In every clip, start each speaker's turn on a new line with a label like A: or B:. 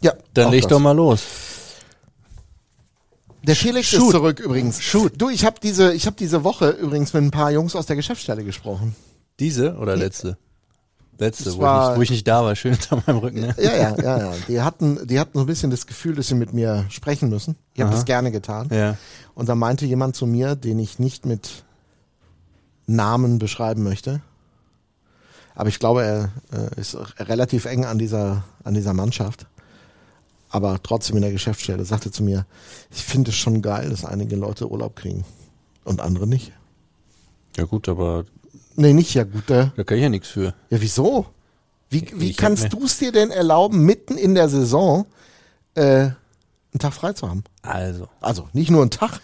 A: Ja,
B: Dann leg
A: das.
B: doch mal los.
A: Der Felix ist
B: Shoot.
A: zurück übrigens.
B: Shoot.
A: Du, ich habe diese, ich habe diese Woche übrigens mit ein paar Jungs aus der Geschäftsstelle gesprochen.
B: Diese oder letzte? Letzte, wo ich, nicht, wo ich nicht da war, schön hinter meinem Rücken. Ne?
A: Ja, ja, ja, ja. Die hatten, die hatten so ein bisschen das Gefühl, dass sie mit mir sprechen müssen. Ich habe das gerne getan.
B: Ja.
A: Und da meinte jemand zu mir, den ich nicht mit Namen beschreiben möchte. Aber ich glaube, er äh, ist relativ eng an dieser, an dieser Mannschaft. Aber trotzdem in der Geschäftsstelle sagte zu mir, ich finde es schon geil, dass einige Leute Urlaub kriegen. Und andere nicht.
B: Ja gut, aber
A: Nee, nicht ja gut. Äh,
B: da kann ich ja nichts für.
A: ja, wieso? Wie, wie
B: Ich hab
A: kannst du es dir denn erlauben, mitten in der Saison äh, einen Tag frei zu haben?
B: Also.
A: Also nicht nur einen Tag,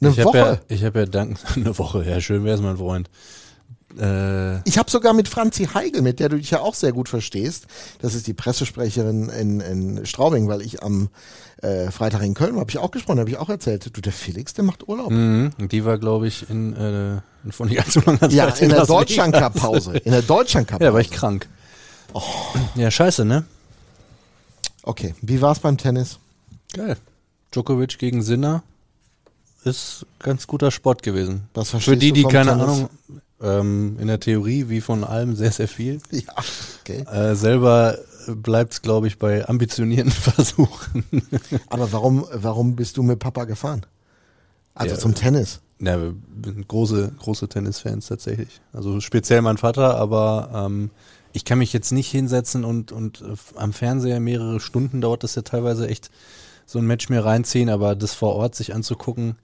A: eine
B: ich
A: Woche.
B: ja, ich habe ja dank eine Woche. Ja, schön wär's, mein Freund. Äh,
A: Ich habe sogar mit Franzi Heigel, mit der du dich ja auch sehr gut verstehst, das ist die Pressesprecherin in, in Straubing, weil ich am äh, Freitag in Köln war, habe ich auch gesprochen, habe ich auch erzählt, du, der Felix, der macht Urlaub.
B: mhm. Die war, glaube ich, in, äh, in von nicht allzu langer Zeit
A: ja, in der
B: Las
A: Deutschland
B: Vegas.
A: Cup Pause. In der Deutschland Cup
B: Ja, war ich krank. Ja, scheiße, ne?
A: Okay, wie war's beim Tennis?
B: Geil. Djokovic gegen Sinner ist ganz guter Sport gewesen. Für die, die keine
A: Tennis?
B: Ahnung, ähm, in der Theorie wie von allem sehr, sehr viel.
A: Ja, okay.
B: Äh, selber bleibt es, glaube ich, bei ambitionierten Versuchen.
A: Aber warum, warum bist du mit Papa gefahren? Also
B: Ja.
A: zum Tennis.
B: ja, wir sind große, große Tennisfans tatsächlich. Also speziell mein Vater, aber ähm, ich kann mich jetzt nicht hinsetzen und, und äh, am Fernseher mehrere Stunden dauert das ja teilweise echt so ein Match mir reinziehen, aber das vor Ort sich anzugucken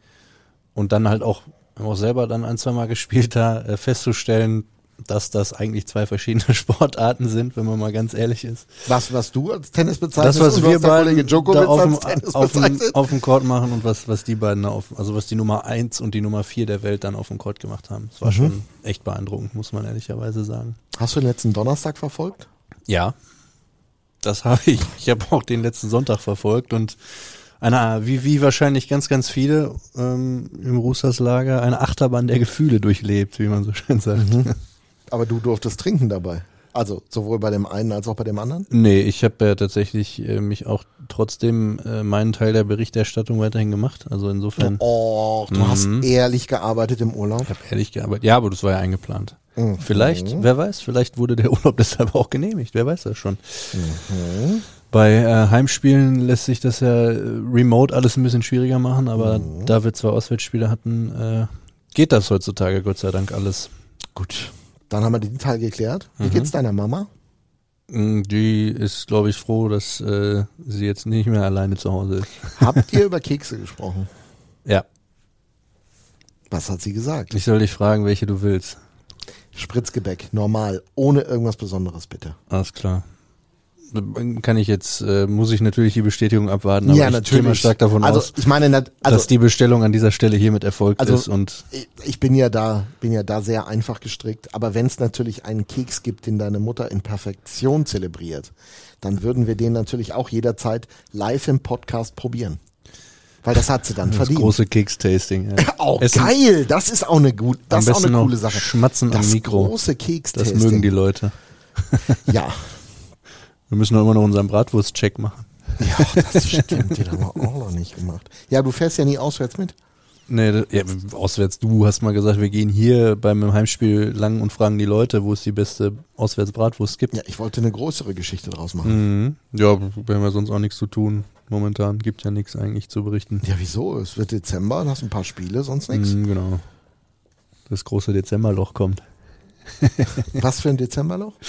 B: und dann halt auch, wir haben auch selber dann ein, zwei Mal gespielt da, äh, festzustellen, dass das eigentlich zwei verschiedene Sportarten sind, wenn man mal ganz ehrlich ist.
A: Was, was du als Tennis bezeichnest
B: Das, was wir
A: Djokovic
B: da auf dem, auf, dem, auf dem Court machen und was, was die beiden auf, also was die Nummer eins und die Nummer vier der Welt dann auf dem Court gemacht haben. Das war
A: Mhm.
B: schon echt beeindruckend, muss man ehrlicherweise sagen.
A: Hast du den letzten Donnerstag verfolgt?
B: Ja, das habe ich. Ich habe auch den letzten Sonntag verfolgt und eine, wie, wie wahrscheinlich ganz, ganz viele ähm, im Roosters Lager, eine Achterbahn der Gefühle durchlebt, wie man so schön sagt.
A: Mhm. Aber du durftest trinken dabei. Also sowohl bei dem einen als auch bei dem anderen?
B: Nee, ich habe ja tatsächlich äh, mich auch trotzdem äh, meinen Teil der Berichterstattung weiterhin gemacht. Also insofern
A: Oh, du
B: Mhm.
A: hast ehrlich gearbeitet im Urlaub.
B: Ich habe ehrlich gearbeitet. Ja, aber das war ja eingeplant.
A: Mhm.
B: Vielleicht, wer weiß, vielleicht wurde der Urlaub deshalb auch genehmigt. Wer weiß das schon.
A: Mhm.
B: Bei äh, Heimspielen lässt sich das ja äh, remote alles ein bisschen schwieriger machen, aber
A: Mhm.
B: da wir zwei Auswärtsspiele hatten, äh, geht das heutzutage Gott sei Dank alles.
A: Gut. Dann haben wir den Teil geklärt. Wie
B: Mhm.
A: geht's deiner Mama?
B: Mm, Die ist, glaube ich, froh, dass äh, sie jetzt nicht mehr alleine zu Hause ist.
A: Habt ihr über Kekse gesprochen?
B: Ja,
A: Was hat sie gesagt?
B: ich soll dich fragen, welche du willst.
A: Spritzgebäck, normal, ohne irgendwas Besonderes, bitte.
B: Alles klar. Kann ich jetzt, äh, muss ich natürlich die Bestätigung abwarten, aber ich gehe mal stark davon
A: also,
B: aus,
A: ich meine, also
B: dass die Bestellung an dieser Stelle hiermit erfolgt
A: Also-
B: ist und
A: ich, bin ja da, bin ja da sehr einfach gestrickt. Aber wenn es natürlich einen Keks gibt, den deine Mutter in Perfektion zelebriert, dann würden wir den natürlich auch jederzeit live im Podcast probieren. Weil das hat sie dann
B: das
A: verdient.
B: große Keks-Tasting. Ja.
A: Auch
B: Essen-
A: geil, das ist auch eine gut, das
B: Am
A: ist auch eine coole Sache.
B: schmatzen am
A: das
B: Mikro.
A: große Keks
B: Das mögen die Leute.
A: Ja,
B: Wir müssen doch immer noch unseren Bratwurst-Check machen.
A: ja, das stimmt, den haben wir auch noch nicht gemacht. Ja, du fährst ja nie auswärts mit.
B: Nee, ja, auswärts, du hast mal gesagt, wir gehen hier beim Heimspiel lang und fragen die Leute, wo es die beste Auswärts-Bratwurst gibt.
A: Ja, ich wollte eine größere Geschichte draus machen.
B: Mhm. Ja, wir haben ja sonst auch nichts zu tun. Momentan gibt ja nichts eigentlich zu berichten.
A: Ja, wieso? Es wird Dezember, dann hast du ein paar Spiele, sonst nichts.
B: Mhm, genau. Das große Dezemberloch kommt.
A: Was für ein Dezemberloch?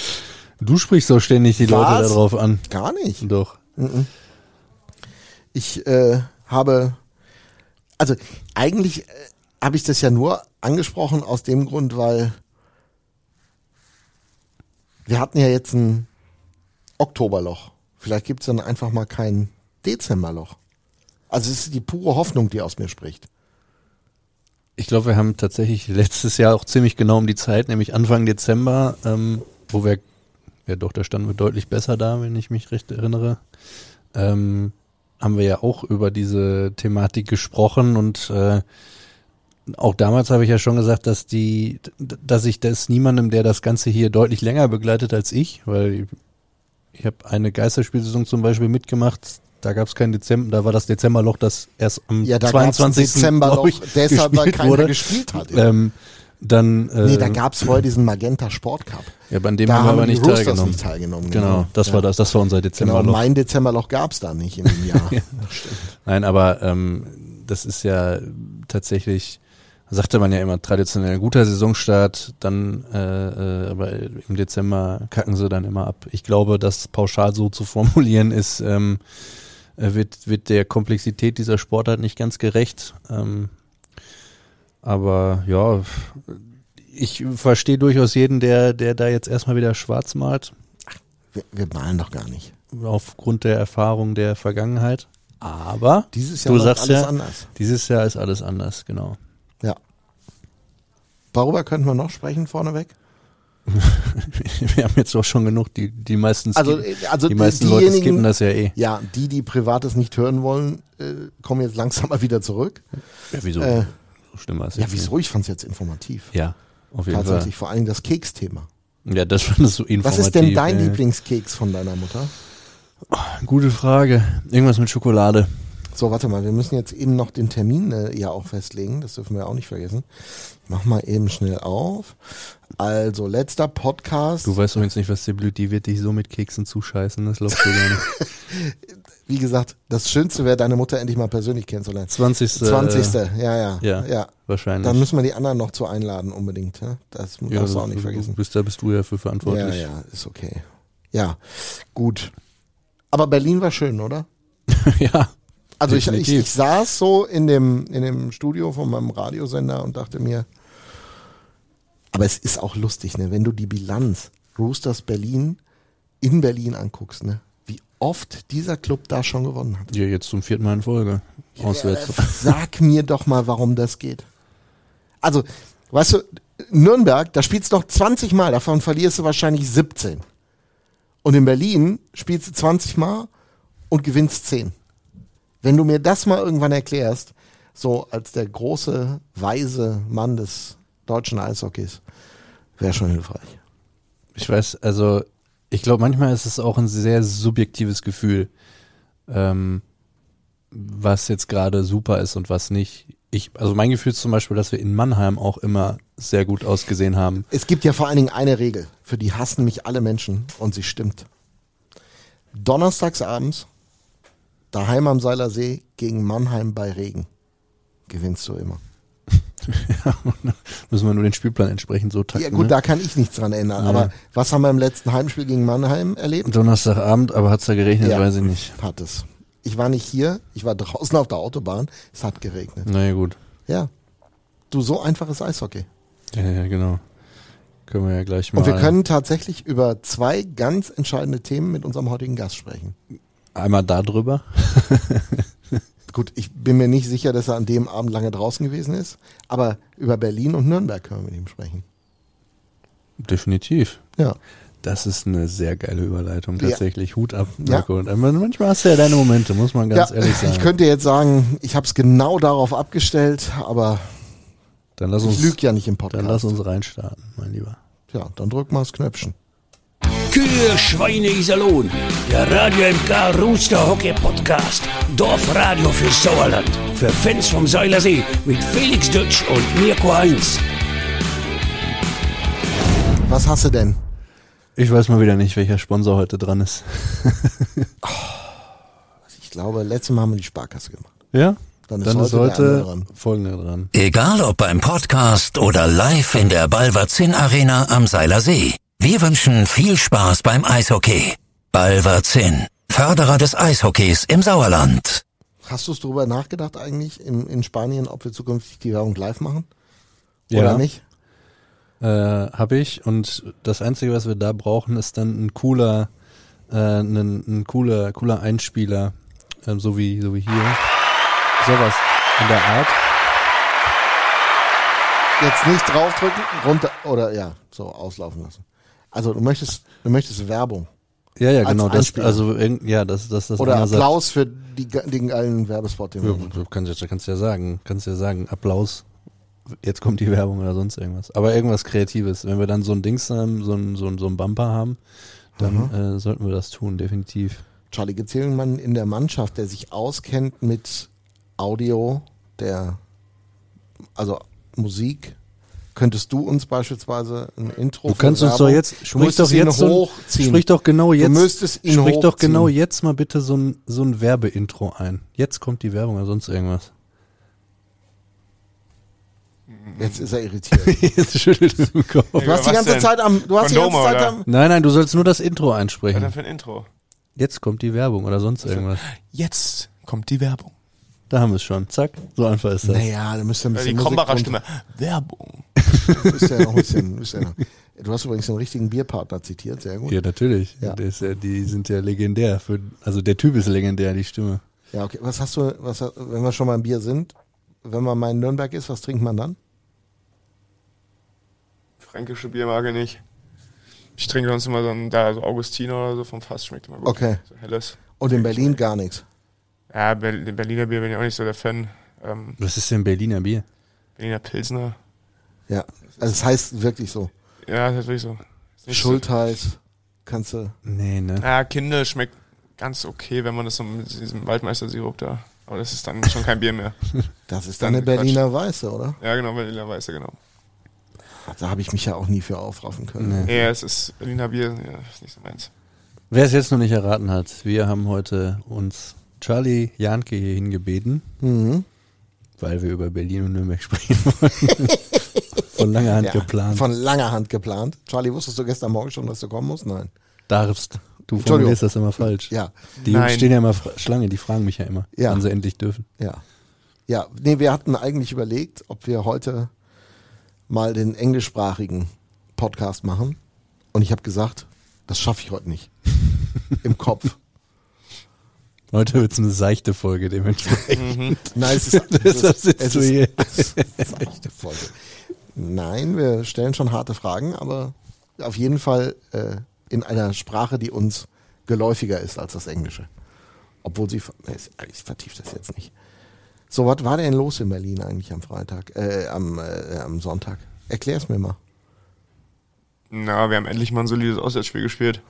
B: Du sprichst so ständig die Leute
A: Was?
B: darauf an.
A: Gar nicht.
B: Doch.
A: Ich äh, habe, also eigentlich äh, habe ich das ja nur angesprochen aus dem Grund, weil wir hatten ja jetzt ein Oktoberloch. Vielleicht gibt es dann einfach mal kein Dezemberloch. Also es ist die pure Hoffnung, die aus mir spricht.
B: Ich glaube, wir haben tatsächlich letztes Jahr auch ziemlich genau um die Zeit, nämlich Anfang Dezember, ähm, wo wir, ja doch, da standen wir deutlich besser da, wenn ich mich recht erinnere, ähm, haben wir ja auch über diese Thematik gesprochen und äh, auch damals habe ich ja schon gesagt, dass die, dass ich das niemandem, der das Ganze hier deutlich länger begleitet als ich, weil Ich habe eine Geisterspielsaison zum Beispiel mitgemacht. Da gab es kein Dezember, da war das Dezemberloch, das erst am
A: Ja, da gab's ein
B: 22.
A: Dezemberloch,
B: glaub ich,
A: deshalb, weil keiner
B: wurde.
A: gespielt hat.
B: Ähm, dann, äh,
A: nee, da gab's vorher diesen Magenta Sport Cup.
B: ja, bei dem
A: da
B: haben wir aber nicht
A: Roosters
B: teilgenommen.
A: nicht teilgenommen.
B: Genau, das
A: Ja.
B: war das, das war unser
A: Genau,
B: Dezemberloch.
A: mein Dezemberloch gab's da nicht in dem Jahr.
B: Nein, aber ähm, das ist ja tatsächlich, sagte man ja immer, traditionell guter Saisonstart, dann äh, äh, aber im Dezember kacken sie dann immer ab. Ich glaube, das pauschal so zu formulieren ist, ähm, äh, wird, wird der Komplexität dieser Sportart nicht ganz gerecht. Ähm, aber ja, ich verstehe durchaus jeden, der, der da jetzt erstmal wieder schwarz malt,
A: Wir, wir malen doch gar nicht.
B: aufgrund der Erfahrung der Vergangenheit. Aber
A: Dieses Jahr
B: du sagst
A: alles
B: ja,
A: anders.
B: dieses Jahr ist alles anders, genau.
A: Ja. Worüber könnten wir noch sprechen vorneweg?
B: Wir haben jetzt auch schon genug, die, die meisten,
A: Also, äh, also
B: die
A: die-
B: meisten Leute skippen das ja eh.
A: Ja, die, die Privates nicht hören wollen, äh, kommen jetzt langsam mal wieder zurück.
B: Ja, wieso?
A: Äh,
B: so schlimm war es
A: ja, wieso? Ich fand es jetzt informativ.
B: Ja, auf jeden
A: Tatsächlich, vor allem das Keksthema.
B: Fall. Ja, das fandest du
A: Was
B: informativ.
A: ist denn dein
B: äh.
A: Lieblingskeks von deiner Mutter?
B: Gute Frage. Irgendwas mit Schokolade.
A: So, warte mal, wir müssen jetzt eben noch den Termin äh, ja auch festlegen. Das dürfen wir auch nicht vergessen. Ich mach mal eben schnell auf. Also, letzter Podcast.
B: Du weißt jetzt nicht, was dir blüht. Die wird dich so mit Keksen zuscheißen. Das glaubst du gar nicht.
A: Wie gesagt, das Schönste wäre, deine Mutter endlich mal persönlich kennenzulernen.
B: 20.
A: 20. Ja, ja.
B: ja.
A: ja.
B: Wahrscheinlich.
A: Dann müssen wir die anderen noch zu einladen, unbedingt. Ja? Das
B: ja,
A: darfst du auch nicht vergessen.
B: Bist, da bist du ja für
A: Ja,
B: verantwortlich.
A: ja, ist okay. Ja, gut. Aber Berlin war schön, oder?
B: ja.
A: Also ich, ich, ich saß so in dem, in dem Studio von meinem Radiosender und dachte mir, aber es ist auch lustig, ne, wenn du die Bilanz Roosters Berlin in Berlin anguckst, ne, wie oft dieser Club da schon gewonnen hat.
B: Ja, jetzt zum vierten Mal in Folge. Auswärts.
A: Ja, Sag mir doch mal, warum das geht. Also, weißt du, Nürnberg, da spielst du noch 20 Mal, davon verlierst du wahrscheinlich 17. Und in Berlin spielst du 20 Mal und gewinnst 10. Wenn du mir das mal irgendwann erklärst, so als der große, weise Mann des deutschen Eishockeys, wäre schon hilfreich.
B: Ich weiß, also ich glaube, manchmal ist es auch ein sehr subjektives Gefühl, ähm, was jetzt gerade super ist und was nicht. Ich, also mein Gefühl ist zum Beispiel, dass wir in Mannheim auch immer sehr gut ausgesehen haben.
A: Es gibt ja vor allen Dingen eine Regel, für die hassen mich alle Menschen und sie stimmt. Donnerstags abends, daheim am Seiler See gegen Mannheim bei Regen. Gewinnst du immer.
B: Müssen wir nur den Spielplan entsprechend so takten.
A: Ja gut,
B: ne?
A: da kann ich nichts dran ändern. Aber was haben wir im letzten Heimspiel gegen Mannheim erlebt?
B: Donnerstagabend, aber hat's da geregnet,
A: Ja.
B: weiß ich nicht.
A: Hat es. Ich war nicht hier, ich war draußen auf der Autobahn, es hat geregnet.
B: Naja, gut.
A: Ja. Du, so einfaches Eishockey.
B: Ja, ja, genau. Können wir ja gleich mal
A: Und wir können tatsächlich über zwei ganz entscheidende Themen mit unserem heutigen Gast sprechen.
B: Einmal da drüber.
A: Gut, ich bin mir nicht sicher, dass er an dem Abend lange draußen gewesen ist, aber über Berlin und Nürnberg können wir mit ihm sprechen.
B: Definitiv.
A: Ja.
B: Das ist eine sehr geile Überleitung,
A: Ja.
B: tatsächlich. Hut ab,
A: Ja.
B: Marco. Und aber manchmal hast du ja deine Momente, muss man ganz
A: ja,
B: ehrlich sagen.
A: ich könnte jetzt sagen, ich habe es genau darauf abgestellt, aber
B: dann lass
A: ich
B: uns,
A: lüge ja nicht im
B: dann
A: Podcast.
B: lass uns reinstarten, mein Lieber.
A: Ja, dann drück mal das Knöpfchen.
C: Kühe, Schweine, Iserlohn. Der Radio MK Rooster Hockey Podcast. Dorfradio für Sauerland. Für Fans vom Seilersee mit Felix Dutsch und Mirko Heinz.
A: Was hast du denn?
B: Ich weiß mal wieder nicht, welcher Sponsor heute dran ist.
A: Ich glaube, letztes Mal haben wir die Sparkasse gemacht.
B: Ja?
A: Dann ist
B: Dann
A: heute
B: ist heute
A: dran.
B: folgender dran.
D: Egal ob beim Podcast oder live in der Balverzin Arena am Seiler See. Wir wünschen viel Spaß beim Eishockey. Balverzin, Förderer des Eishockeys im Sauerland.
A: Hast du es darüber nachgedacht eigentlich in, in Spanien, ob wir zukünftig die Werbung live machen?
B: Ja.
A: Oder nicht?
B: Äh, habe ich. Und das Einzige, was wir da brauchen, ist dann ein cooler, äh, ein, ein cooler, cooler Einspieler, ähm, so wie, so wie hier. Sowas in der Art.
A: Jetzt nicht draufdrücken, runter oder ja, so auslaufen lassen. Also du möchtest, du möchtest Werbung
B: Ja, ja, genau. Das, also, ja, das, das, das
A: oder Applaus für die, den geilen Werbespot, den
B: Ja, du kannst, du kannst ja sagen, kannst ja sagen, Applaus, jetzt kommt die Werbung oder sonst irgendwas. Aber irgendwas Kreatives. Wenn wir dann so ein Dings haben, so ein, so ein, so ein Bumper haben, dann äh, sollten wir das tun, definitiv.
A: Charlie, gibt es jemanden in der Mannschaft, der sich auskennt mit Audio, der, also Musik? Könntest du uns beispielsweise ein Intro
B: Du kannst uns doch jetzt, sprich doch jetzt, so,
A: hochziehen.
B: sprich doch genau jetzt,
A: Du müsstest ihn
B: sprich doch
A: hochziehen.
B: genau jetzt mal bitte so ein, so ein Werbeintro ein. Jetzt kommt die Werbung oder sonst irgendwas.
A: Jetzt ist er irritiert.
B: jetzt schüttelt es im Kopf.
A: Du hast die
E: was
A: ganze
E: denn?
A: Zeit am, du hast die ganze
E: Kondome,
A: Zeit
E: oder?
A: am,
B: Nein, nein, du sollst nur das Intro
E: Was
B: einsprechen.
E: denn für ein Intro?
B: Jetzt kommt die Werbung oder sonst irgendwas.
E: Jetzt kommt die Werbung.
B: Da haben wir es schon. Zack, so einfach ist das.
A: naja, da müsst ihr ein
E: Ja,
A: bisschen
E: die
A: Musik
E: Krombacher
A: drunter-
E: Stimme. Werbung.
A: Noch ein bisschen, noch. Du hast übrigens den richtigen Bierpartner zitiert, sehr gut.
B: Ja, natürlich.
A: Ja.
B: Der ist ja, die sind ja legendär. Für, also der Typ ist legendär, die Stimme.
A: Ja, okay. Was hast du, was, wenn wir schon mal im Bier sind, wenn man mal in Nürnberg ist, was trinkt man dann?
E: Fränkische Biermarke nicht. Ich trinke sonst immer so ein, da so Augustiner oder so vom Fass, schmeckt immer gut.
A: Okay.
E: So helles.
A: Und in Berlin gar nichts.
E: Ja, Ber Berliner Bier bin ich auch nicht so der Fan. Ähm,
B: Was ist denn Berliner Bier?
E: Berliner Pilsner.
A: Ja. Also es heißt wirklich so.
E: Ja, das ist wirklich so. Ist
A: Schultheiß, kannst du.
B: Nee, ne?
E: So, ja, Kindle schmeckt ganz okay, wenn man das so mit diesem Waldmeister-Sirup da. Aber das ist dann schon kein Bier mehr.
A: Das ist
E: Dann
A: dann eine
E: Quatsch.
A: Berliner Weiße, oder?
E: Ja, genau, Berliner Weiße, genau.
A: Da habe ich mich ja auch nie für aufraffen können.
B: Nee.
E: Ja, es ist Berliner Bier, ja, ist nicht so meins.
B: Wer es jetzt noch nicht erraten hat, wir haben heute uns Charlie Janke hier hingebeten,
A: Mhm.
B: weil wir über Berlin und Nürnberg sprechen wollen. Von langer Hand
A: Ja,
B: geplant.
A: Von langer Hand geplant. Charlie, wusstest du gestern Morgen schon, dass du kommen musst? Nein.
B: Darfst. Du formulierst das immer falsch.
A: Ja,
B: Die Jungs
E: Nein.
B: stehen ja immer Schlange, die fragen mich ja immer,
A: Ja.
B: wann sie endlich dürfen.
A: ja. Ja, nee, wir hatten eigentlich überlegt, ob wir heute mal den englischsprachigen Podcast machen. Und ich habe gesagt, das schaffe ich heute nicht. Im Kopf.
B: Heute wird es eine seichte Folge dementsprechend.
A: Nein, es ist,
B: Deshalb sitzt
A: es
B: du
A: ist,
B: hier.
A: seichte Folge. Nein, wir stellen schon harte Fragen, aber auf jeden Fall äh, in einer Sprache, die uns geläufiger ist als das Englische. Obwohl sie, nee, ich vertiefe das jetzt nicht. So, was war denn los in Berlin eigentlich am Freitag, äh, am, äh, am Sonntag? Erklär's mir mal.
E: Na, wir haben endlich mal ein solides Auswärtsspiel gespielt.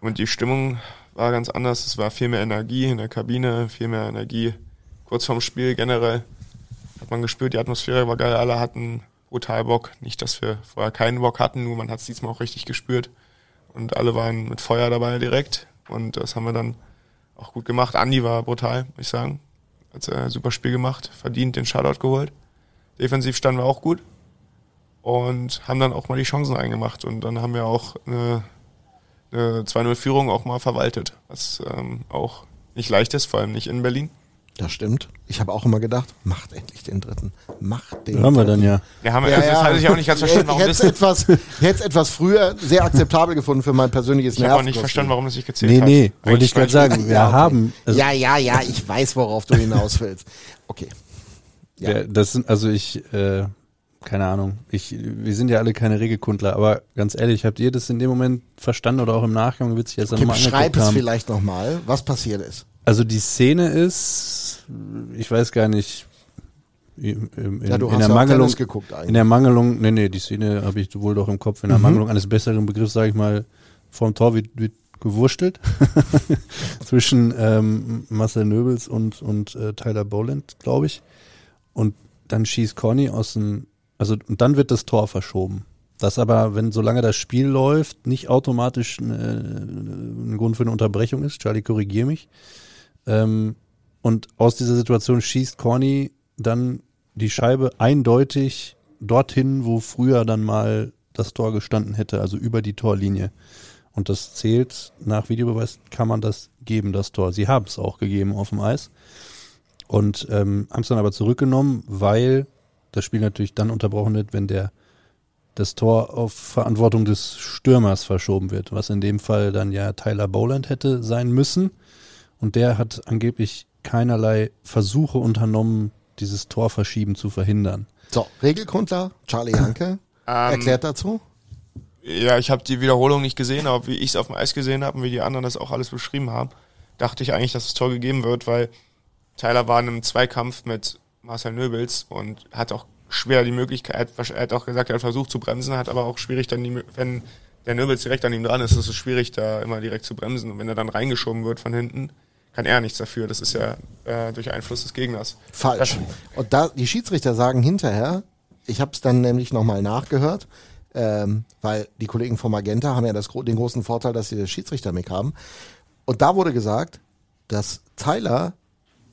E: Und die Stimmung war ganz anders. Es war viel mehr Energie in der Kabine, viel mehr Energie kurz vorm Spiel generell. Hat man gespürt, die Atmosphäre war geil, alle hatten brutal Bock. Nicht, dass wir vorher keinen Bock hatten, nur man hat es diesmal auch richtig gespürt. Und alle waren mit Feuer dabei direkt. Und das haben wir dann auch gut gemacht. Andi war brutal, muss ich sagen. Hat äh, ein super Spiel gemacht, verdient den Shoutout geholt. Defensiv standen wir auch gut und haben dann auch mal die Chancen eingemacht und dann haben wir auch eine, eine 2-0-Führung auch mal verwaltet, was ähm, auch nicht leicht ist, vor allem nicht in Berlin.
A: Das stimmt. Ich habe auch immer gedacht, macht endlich den dritten. Macht den
B: Haben wir dann ja.
E: Wir haben, also, das hatte ich auch nicht ganz verstanden, warum
A: ich
E: das,
A: hätte etwas, ich hätte es etwas früher sehr akzeptabel gefunden für mein persönliches
E: ich habe auch nicht verstanden, warum das nicht gezählt
B: Nee,
E: hat.
B: nee, wollte
E: Eigentlich
B: ich gerade sagen. Wir
A: Ja, okay.
B: haben. Also
A: ja, ja, ja, ich weiß, worauf du hinaus willst. Okay. Ja.
B: Das sind, also ich, äh, keine Ahnung, ich, wir sind ja alle keine Regelkundler, aber ganz ehrlich, habt ihr das in dem Moment verstanden oder auch im Nachgang, wird sich jetzt
A: Okay,
B: angeguckt
A: es
B: haben?
A: vielleicht nochmal, was passiert ist.
B: Also die Szene ist, ich weiß gar nicht, in, in,
A: Ja, du
B: in der Mangelung, in der Mangelung, nee, nee, die Szene habe ich wohl doch im Kopf, in
A: Mhm.
B: der Mangelung eines besseren Begriffs, sage ich mal, vorm Tor wird, wird gewurstelt zwischen ähm, Marcel Nöbels und, und äh, Tyler Boland, glaube ich. Und dann schießt Conny aus dem, also und dann wird das Tor verschoben. Das aber, wenn solange das Spiel läuft, nicht automatisch äh, ein Grund für eine Unterbrechung ist. Charlie, korrigier mich. Ähm, und aus dieser Situation schießt Corny dann die Scheibe eindeutig dorthin, wo früher dann mal das Tor gestanden hätte, also über die Torlinie. Und das zählt, nach Videobeweis kann man das geben, das Tor. Sie haben es auch gegeben auf dem Eis. Und ähm, haben es dann aber zurückgenommen, weil das Spiel natürlich dann unterbrochen wird, wenn der das Tor auf Verantwortung des Stürmers verschoben wird, was in dem Fall dann ja Tyler Boland hätte sein müssen. Und der hat angeblich keinerlei Versuche unternommen, dieses Torverschieben zu verhindern.
A: So, Regelgrundler, Charlie Hanke,
E: Ähm,
A: erklärt dazu.
E: Ja, ich habe die Wiederholung nicht gesehen, aber wie ich es auf dem Eis gesehen habe und wie die anderen das auch alles beschrieben haben, dachte ich eigentlich, dass das Tor gegeben wird, weil Tyler war in einem Zweikampf mit Marcel Nöbels und hat auch schwer die Möglichkeit, er hat auch gesagt, er hat versucht zu bremsen, hat aber auch schwierig dann, die, wenn der Nöbels direkt an ihm dran ist, ist es schwierig, da immer direkt zu bremsen. Und wenn er dann reingeschoben wird von hinten, kann er nichts dafür. Das ist ja äh, durch Einfluss des Gegners.
A: Falsch. Und da die Schiedsrichter sagen hinterher, ich habe es dann nämlich nochmal nachgehört, ähm, weil die Kollegen vom Magenta haben ja das, den großen Vorteil, dass sie das Schiedsrichter-Mic haben. Und da wurde gesagt, dass Tyler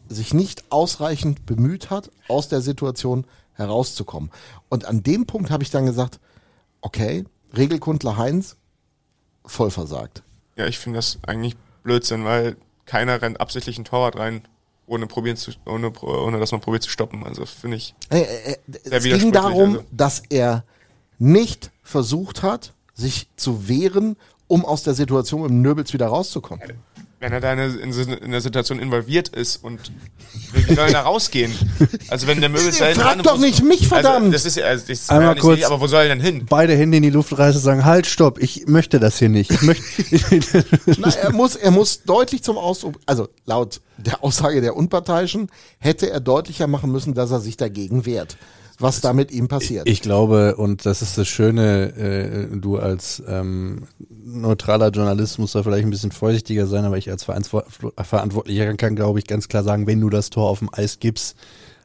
A: sich nicht ausreichend bemüht hat, aus der Situation herauszukommen. Und an dem Punkt habe ich dann gesagt, okay, Regelkundler Heinz, voll versagt.
E: Ja, ich finde das eigentlich Blödsinn, weil keiner rennt absichtlich ein Torwart rein, ohne probieren zu, ohne, ohne dass man probiert zu stoppen. Also finde ich.
A: Äh, äh, es ging darum,
E: also.
A: dass er nicht versucht hat, sich zu wehren, um aus der Situation mit dem Nöbels wieder rauszukommen.
E: Wenn er da in, der- in, der Situation involviert ist und wie soll er da rausgehen? Also wenn der hinten
A: Frag
E: dran-
A: doch nicht mich, verdammt!
E: Also, das ist ja, also, das ist
B: Einmal
E: nicht
B: kurz-
E: so, aber wo soll er denn hin?
B: Beide Hände in die Luft reißen und sagen, halt, stopp, ich möchte das hier nicht. Ich möchte,
A: Na, er muss, er muss deutlich zum Ausdruck, also laut der Aussage der Unparteiischen, hätte er deutlicher machen müssen, dass er sich dagegen wehrt. Was da mit ihm passiert.
B: Ich glaube, und das ist das Schöne, äh, du als ähm, neutraler Journalist musst da vielleicht ein bisschen vorsichtiger sein, aber ich als Verantwortlicher kann, glaube ich, ganz klar sagen, wenn du das Tor auf dem Eis gibst,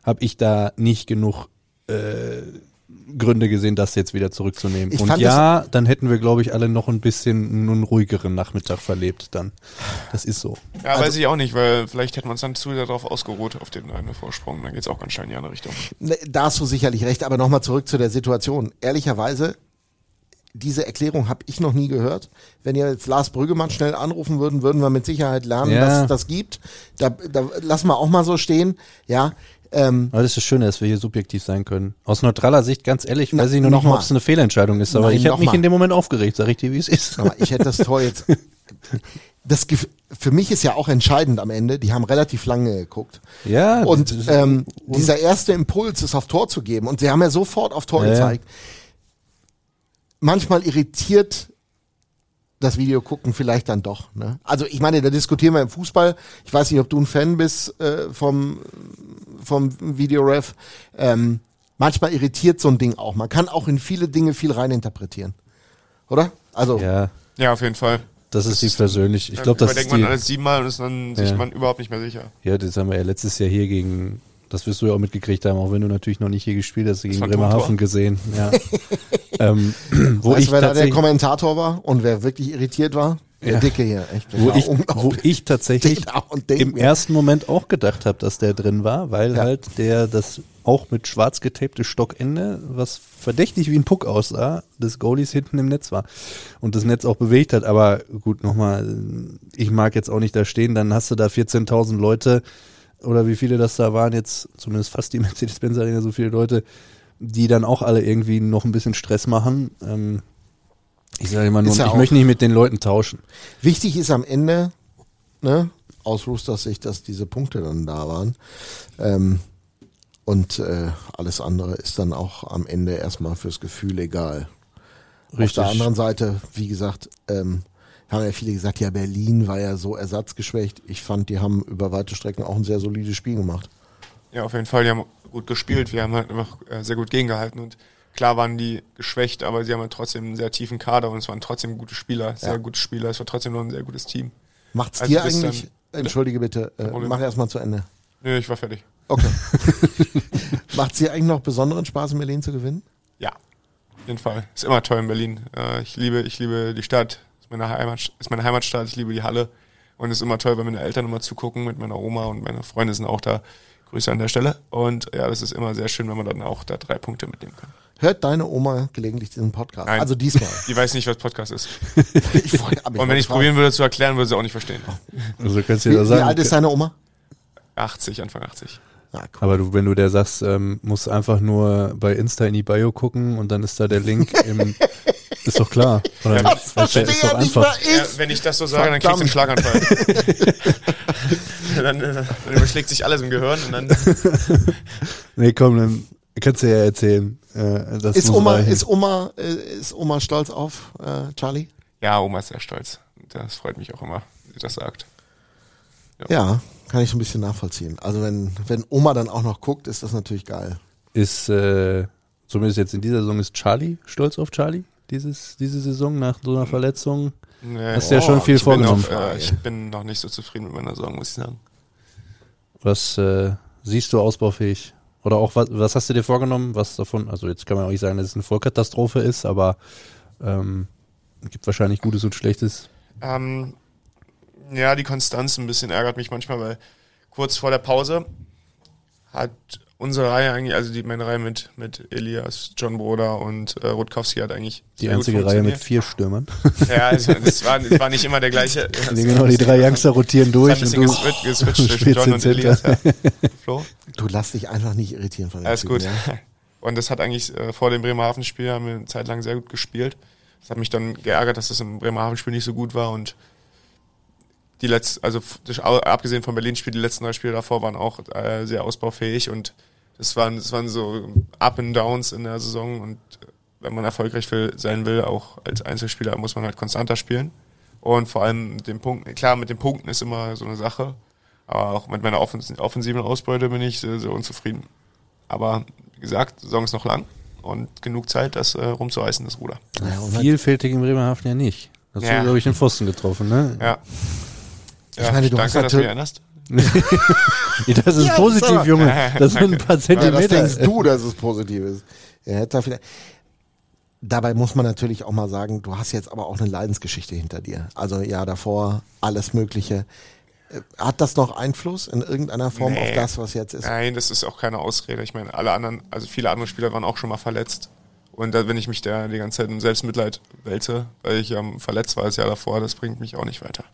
B: habe ich da nicht genug äh, Gründe gesehen, das jetzt wieder zurückzunehmen.
A: Ich
B: und ja, dann hätten wir, glaube ich, alle noch ein bisschen einen ruhigeren Nachmittag verlebt dann. Das ist so.
E: Ja, weiß ich auch nicht, weil vielleicht hätten wir uns dann zu sehr darauf ausgeruht, auf den einen Vorsprung. Dann geht's auch ganz schnell in die andere Richtung.
A: Ne, Da hast du sicherlich recht, aber nochmal zurück zu der Situation. Ehrlicherweise, diese Erklärung habe ich noch nie gehört. Wenn ihr jetzt Lars Brüggemann schnell anrufen würden, würden wir mit Sicherheit lernen,
B: Ja.
A: dass es das gibt. Da, da lassen wir auch mal so stehen. Ja, ähm,
B: Aber das ist das Schöne, dass wir hier subjektiv sein können. Aus neutraler Sicht, ganz ehrlich,
A: Na,
B: weiß ich noch
A: noch
B: nicht ob es eine Fehlentscheidung ist, aber
A: Nein,
B: ich habe mich
A: mal.
B: in dem Moment aufgeregt, sag ich dir, wie es ist.
A: aber ich hätte das Tor jetzt. Das für mich ist ja auch entscheidend am Ende. Die haben relativ lange geguckt.
B: Ja,
A: Und ähm, dieser erste Impuls ist auf Tor zu geben. Und sie haben ja sofort auf Tor
B: Ja, ja.
A: gezeigt. Manchmal irritiert das Video gucken vielleicht dann doch. Ne? Also ich meine, da diskutieren wir im Fußball. Ich weiß nicht, ob du ein Fan bist äh, vom, vom Videoref. Ähm, manchmal irritiert so ein Ding auch. Man kann auch in viele Dinge viel reininterpretieren. Oder? Also
B: ja,
E: Ja, auf jeden Fall.
B: das ist die persönlich. Ich glaube, das ist
E: überdenkt man
B: die,
E: alles siebenmal und ist dann sich
B: Ja.
E: man überhaupt nicht mehr sicher.
B: ja, das haben wir ja letztes Jahr hier gegen, das wirst du ja auch mitgekriegt haben, auch wenn du natürlich noch nicht hier gespielt hast, gegen. Bremerhaven gesehen. Ja. ähm, wo
A: weißt
B: ich
A: du, wer da der Kommentator war und wer wirklich irritiert war? Der
B: Ja.
A: Dicke hier. Echt,
B: wo ich, wo ich tatsächlich im
A: mir.
B: ersten Moment auch gedacht habe, dass der drin war, weil
A: Ja.
B: halt der das auch mit schwarz getapte Stockende, was verdächtig wie ein Puck aussah, des Goalies hinten im Netz war und das Netz auch bewegt hat. Aber gut, nochmal, ich mag jetzt auch nicht da stehen, dann hast du da 14.000 Leute oder wie viele das da waren jetzt, zumindest fast die Mercedes-Benz Arena, so viele Leute, die dann auch alle irgendwie noch ein bisschen Stress machen. Ähm, ich sage immer nur,
A: ja
B: ich möchte nicht mit den Leuten tauschen.
A: Wichtig ist am Ende, ne, aus Roosters Sicht, dass diese Punkte dann da waren. Ähm, und äh, alles andere ist dann auch am Ende erstmal fürs Gefühl egal. Auf
B: Richtig.
A: der anderen Seite, wie gesagt, ähm, haben ja viele gesagt, ja, Berlin war ja so ersatzgeschwächt. Ich fand, die haben über weite Strecken auch ein sehr solides Spiel gemacht.
E: Ja, auf jeden Fall. Die haben gut gespielt. Wir haben halt einfach äh, sehr gut gegengehalten und klar waren die geschwächt, aber sie haben halt trotzdem einen sehr tiefen Kader und es waren trotzdem gute Spieler, sehr
A: Ja.
E: gute Spieler. Es war trotzdem noch ein sehr gutes Team.
A: Macht's
E: Also
A: dir
E: bis dann-
A: eigentlich, entschuldige bitte, äh, mach erst mal zu Ende.
E: Nö, ich war fertig.
A: Okay. Macht's dir eigentlich noch besonderen Spaß, in Berlin zu gewinnen?
E: Ja, auf jeden Fall. Ist immer toll in Berlin. Äh, ich liebe, ich liebe die Stadt. Ist meine Heimat, ist meine Heimatstadt. Ich liebe die Halle. Und es ist immer toll, wenn meine Eltern immer zugucken mit meiner Oma und meine Freunde sind auch da. Grüße an der Stelle. Und ja, das ist immer sehr schön, wenn man dann auch da drei Punkte mitnehmen kann.
A: Hört deine Oma gelegentlich diesen Podcast?
E: Nein.
A: Also diesmal.
E: Die weiß nicht, was Podcast ist.
A: ich wollte, aber
E: Und wenn ich es
A: wollte
E: probieren würde zu erklären, würde sie auch nicht verstehen.
B: Also du kannst
A: fragen.
B: da
A: Wie,
B: sagen,
A: wie alt ist deine Oma?
E: 80, Anfang 80.
A: Ja, cool.
B: aber du, wenn du der sagst, ähm, musst einfach nur bei Insta in die Bio gucken und dann ist da der Link im, ist doch klar. Oder? Das
A: verstehe
B: ist doch
A: nicht
B: einfach.
A: mal
E: Ja, wenn ich das so sage, dann kriegst du einen Schlaganfall. dann, dann überschlägt sich alles im Gehirn und dann
B: Nee, komm, dann kannst du ja erzählen. Äh, das
A: Ist Oma,
B: reichen.
A: ist Oma, äh, ist Oma stolz auf äh, Charlie?
E: Ja, Oma ist sehr stolz. Das freut mich auch immer, wie sie das sagt.
A: Ja, kann ich so ein bisschen nachvollziehen. Also wenn, wenn Oma dann auch noch guckt, ist das natürlich geil.
B: ist äh, zumindest jetzt in dieser Saison ist Charlie stolz auf Charlie, dieses, diese Saison nach so einer Verletzung?
E: Nee,
B: Hast du ja schon viel
E: ich bin
B: vorgenommen.
E: Noch, äh, ich bin noch nicht so zufrieden mit meiner Saison, muss ich sagen.
B: Was äh, siehst du ausbaufähig? Oder auch, was, was hast du dir vorgenommen? Was davon, also jetzt kann man auch nicht sagen, dass es eine Vollkatastrophe ist, aber ähm, gibt wahrscheinlich Gutes und Schlechtes.
E: Ähm, ja, die Konstanz ein bisschen ärgert mich manchmal, weil kurz vor der Pause hat unsere Reihe eigentlich, also die, meine Reihe mit, mit Elias, John Broder und äh, Rutkowski hat eigentlich
B: Die
E: sehr gut
B: einzige Reihe mit vier Stürmern.
E: Ja, also das war, das war nicht immer der gleiche.
B: Nee, genau, die drei Youngster rotieren durch und du
E: geswitcht, geswitcht zwischen John und. Elias. Ja. Flo?
A: Du lass dich einfach nicht irritieren von den
E: Alles
A: Typen,
E: gut.
A: Ja?
E: Und das hat eigentlich äh, vor dem Bremerhaven-Spiel haben wir eine Zeit lang sehr gut gespielt. Das hat mich dann geärgert, dass das im Bremerhaven-Spiel nicht so gut war und die letzten, also abgesehen vom Berlin-Spiel, die letzten drei Spiele davor waren auch äh, sehr ausbaufähig und das waren, das waren so Up and Downs in der Saison und äh, wenn man erfolgreich will, sein will, auch als Einzelspieler, muss man halt konstanter spielen. Und vor allem mit den Punkten, klar, mit den Punkten ist immer so eine Sache, aber auch mit meiner offens offensiven Ausbeute bin ich sehr, sehr unzufrieden. Aber wie gesagt, die Saison ist noch lang und genug Zeit, das äh, rumzureißen, das Ruder.
A: Naja, halt-
B: Vielfältig in Bremerhaven ja nicht. Hast
E: Ja.
B: glaube ich, den Pfosten getroffen, ne?
E: Ja.
A: Ich meine, du hast
E: danke, dass du erinnerst.
B: Das ist
A: Ja,
B: positiv,
A: das ist
B: Junge. Das sind ein paar
A: Ja, das
B: Zentimeter.
A: denkst du, dass es positiv ist. Er hätte da vielleicht. Dabei muss man natürlich auch mal sagen, du hast jetzt aber auch eine Leidensgeschichte hinter dir. Also ja, davor alles Mögliche. Äh, Hat das noch Einfluss in irgendeiner Form
E: Nee.
A: auf das, was jetzt ist?
E: Nein, das ist auch keine Ausrede. Ich meine, alle anderen, also viele andere Spieler waren auch schon mal verletzt. Und da, wenn ich mich da die ganze Zeit in Selbstmitleid wälze, weil ich ähm, verletzt war das Jahr davor, das bringt mich auch nicht weiter.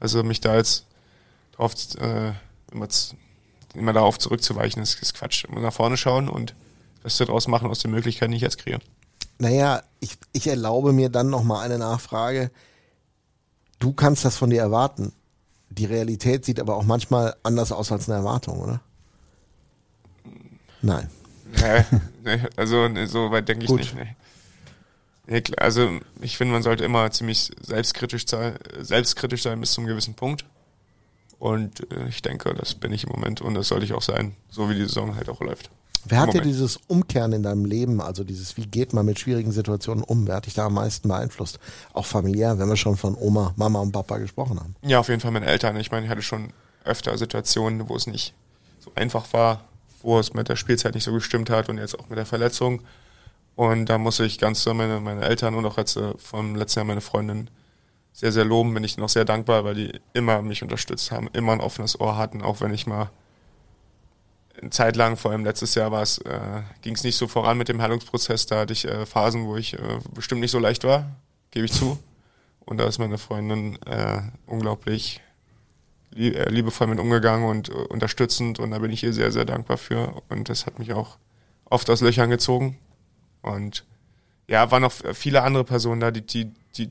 E: Also mich da jetzt drauf, äh, immer, immer darauf zurückzuweichen, ist, ist Quatsch. Immer nach vorne schauen und das daraus machen aus den Möglichkeiten, die ich jetzt kriege.
A: Naja, ich, ich erlaube mir dann noch mal eine Nachfrage. Du kannst das von dir erwarten. Die Realität sieht aber auch manchmal anders aus als eine Erwartung, oder? Nein.
E: Nee, also so weit denke ich
A: Gut.
E: nicht. Nee. Also ich finde, man sollte immer ziemlich selbstkritisch sein, selbstkritisch sein bis zum gewissen Punkt. Und äh, ich denke, das bin ich im Moment und das sollte ich auch sein, so wie die Saison halt auch läuft.
A: Wer hat dir dieses Umkehren in deinem Leben, also dieses, wie geht man mit schwierigen Situationen um, wer hat dich da am meisten beeinflusst? Auch familiär, wenn wir schon von Oma, Mama und Papa gesprochen haben.
E: Ja, auf jeden Fall meine Eltern. Ich meine, ich hatte schon öfter Situationen, wo es nicht so einfach war, wo es mit der Spielzeit nicht so gestimmt hat und jetzt auch mit der Verletzung. Und da muss ich ganz so meine, meine Eltern und auch jetzt äh, vom letzten Jahr meine Freundin sehr, sehr loben. Bin ich noch sehr dankbar, weil die immer mich unterstützt haben, immer ein offenes Ohr hatten, auch wenn ich mal eine Zeit lang, vor allem letztes Jahr war es, äh, ging es nicht so voran mit dem Heilungsprozess. Da hatte ich äh, Phasen, wo ich äh, bestimmt nicht so leicht war, gebe ich zu. Und da ist meine Freundin äh, unglaublich lie äh, liebevoll mit umgegangen und äh, unterstützend. Und da bin ich ihr sehr, sehr dankbar für. Und das hat mich auch oft aus Löchern gezogen. Und ja, waren noch viele andere Personen da, die, die, die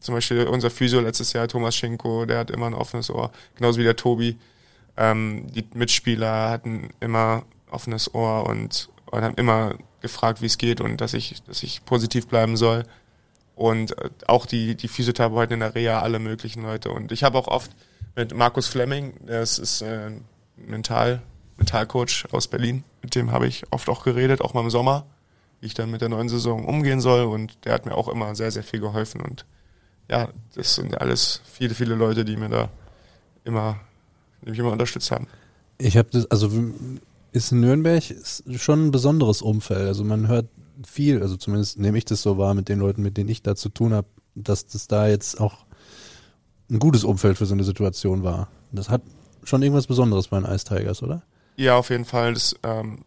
E: zum Beispiel unser Physio letztes Jahr, Thomas Schenko, der hat immer ein offenes Ohr, genauso wie der Tobi. Ähm, die Mitspieler hatten immer offenes Ohr und, und haben immer gefragt, wie es geht und dass ich, dass ich positiv bleiben soll. Und äh, auch die, die Physiotherapeuten in der Reha, alle möglichen Leute. Und ich habe auch oft mit Markus Fleming, ist, ist äh, Mental, Mentalcoach aus Berlin, mit dem habe ich oft auch geredet, auch mal im Sommer, wie ich dann mit der neuen Saison umgehen soll. Und der hat mir auch immer sehr, sehr viel geholfen. Und ja, das sind alles viele, viele Leute, die mir da immer, die mich immer unterstützt haben.
B: Ich habe das, also ist Nürnberg ist schon ein besonderes Umfeld. Also man hört viel, also zumindest nehme ich das so wahr mit den Leuten, mit denen ich da zu tun habe, dass das da jetzt auch ein gutes Umfeld für so eine Situation war. Das hat schon irgendwas Besonderes bei den Ice Tigers, oder?
E: Ja, auf jeden Fall. Das, ähm,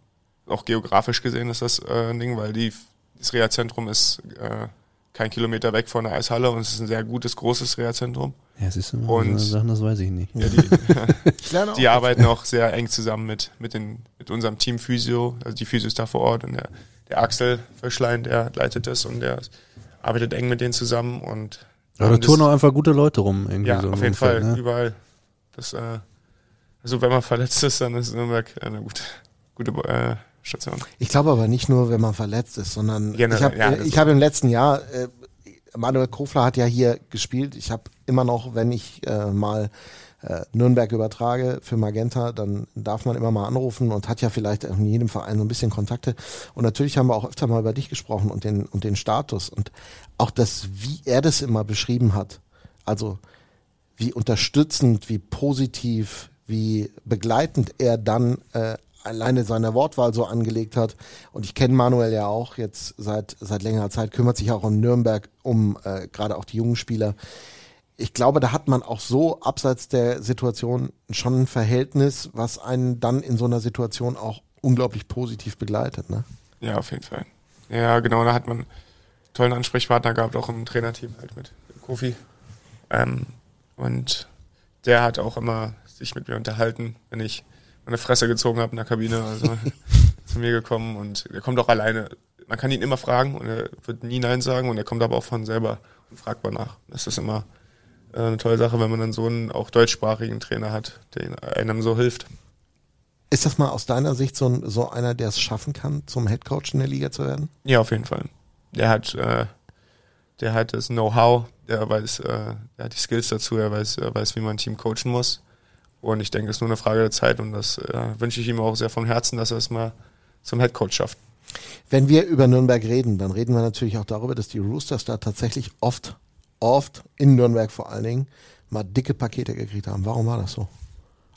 E: auch geografisch gesehen ist das äh, ein Ding, weil die, das Reha-Zentrum ist äh, kein Kilometer weg von der Eishalle und es ist ein sehr gutes, großes Reha-Zentrum.
B: Ja, siehst du,
E: Und-
B: so Sachen, das weiß ich nicht.
E: Ja, die,
A: Ich lerne auch
E: die arbeiten auch sehr eng zusammen mit, mit, den, mit unserem Team Physio, also die Physios da vor Ort und der, der Axel Vöschlein, der leitet das und der arbeitet eng mit denen zusammen und
B: Aber da touren auch einfach gute Leute rum. Irgendwie
E: Ja,
B: so
E: auf jeden
B: Umfeld,
E: Fall,
B: Ne?
E: überall. Das, äh, also wenn man verletzt ist, dann ist Nürnberg eine gute, gute äh, Station.
A: Ich glaube aber nicht nur, wenn man verletzt ist, sondern
E: Generell,
A: ich habe
E: ja,
A: äh, ich hab im letzten Jahr, äh, Manuel Kofler hat ja hier gespielt. Ich habe immer noch, wenn ich äh, mal äh, Nürnberg übertrage für Magenta, dann darf man immer mal anrufen und hat ja vielleicht in jedem Verein so ein bisschen Kontakte. Und natürlich haben wir auch öfter mal über dich gesprochen und den, und den Status und auch das, wie er das immer beschrieben hat. Also wie unterstützend, wie positiv, wie begleitend er dann äh, alleine seine Wortwahl so angelegt hat. Und ich kenne Manuel ja auch jetzt seit, seit längerer Zeit, kümmert sich auch in Nürnberg um äh, gerade auch die jungen Spieler. Ich glaube, da hat man auch so abseits der Situation schon ein Verhältnis, was einen dann in so einer Situation auch unglaublich positiv begleitet. Ne?
E: Ja, auf jeden Fall. Ja, genau, da hat man einen tollen Ansprechpartner gehabt, auch im Trainerteam halt mit Kofi. Ähm, und der hat auch immer sich mit mir unterhalten, wenn ich meine Fresse gezogen habe in der Kabine, also zu mir gekommen und er kommt auch alleine. Man kann ihn immer fragen und er wird nie Nein sagen und er kommt aber auch von selber und fragt mal nach. Das ist immer äh, eine tolle Sache, wenn man dann so einen auch deutschsprachigen Trainer hat, der einem so hilft.
A: Ist das mal aus deiner Sicht so, ein, so einer, der es schaffen kann, zum Headcoach in der Liga zu werden?
E: Ja, auf jeden Fall. Der hat, äh, der hat das Know-how, der weiß, äh, der hat die Skills dazu, er weiß, er weiß, wie man ein Team coachen muss. Und ich denke, es ist nur eine Frage der Zeit und das äh, wünsche ich ihm auch sehr von Herzen, dass er es mal zum Headcoach schafft.
A: Wenn wir über Nürnberg reden, dann reden wir natürlich auch darüber, dass die Roosters da tatsächlich oft, oft in Nürnberg vor allen Dingen mal dicke Pakete gekriegt haben. Warum war das so?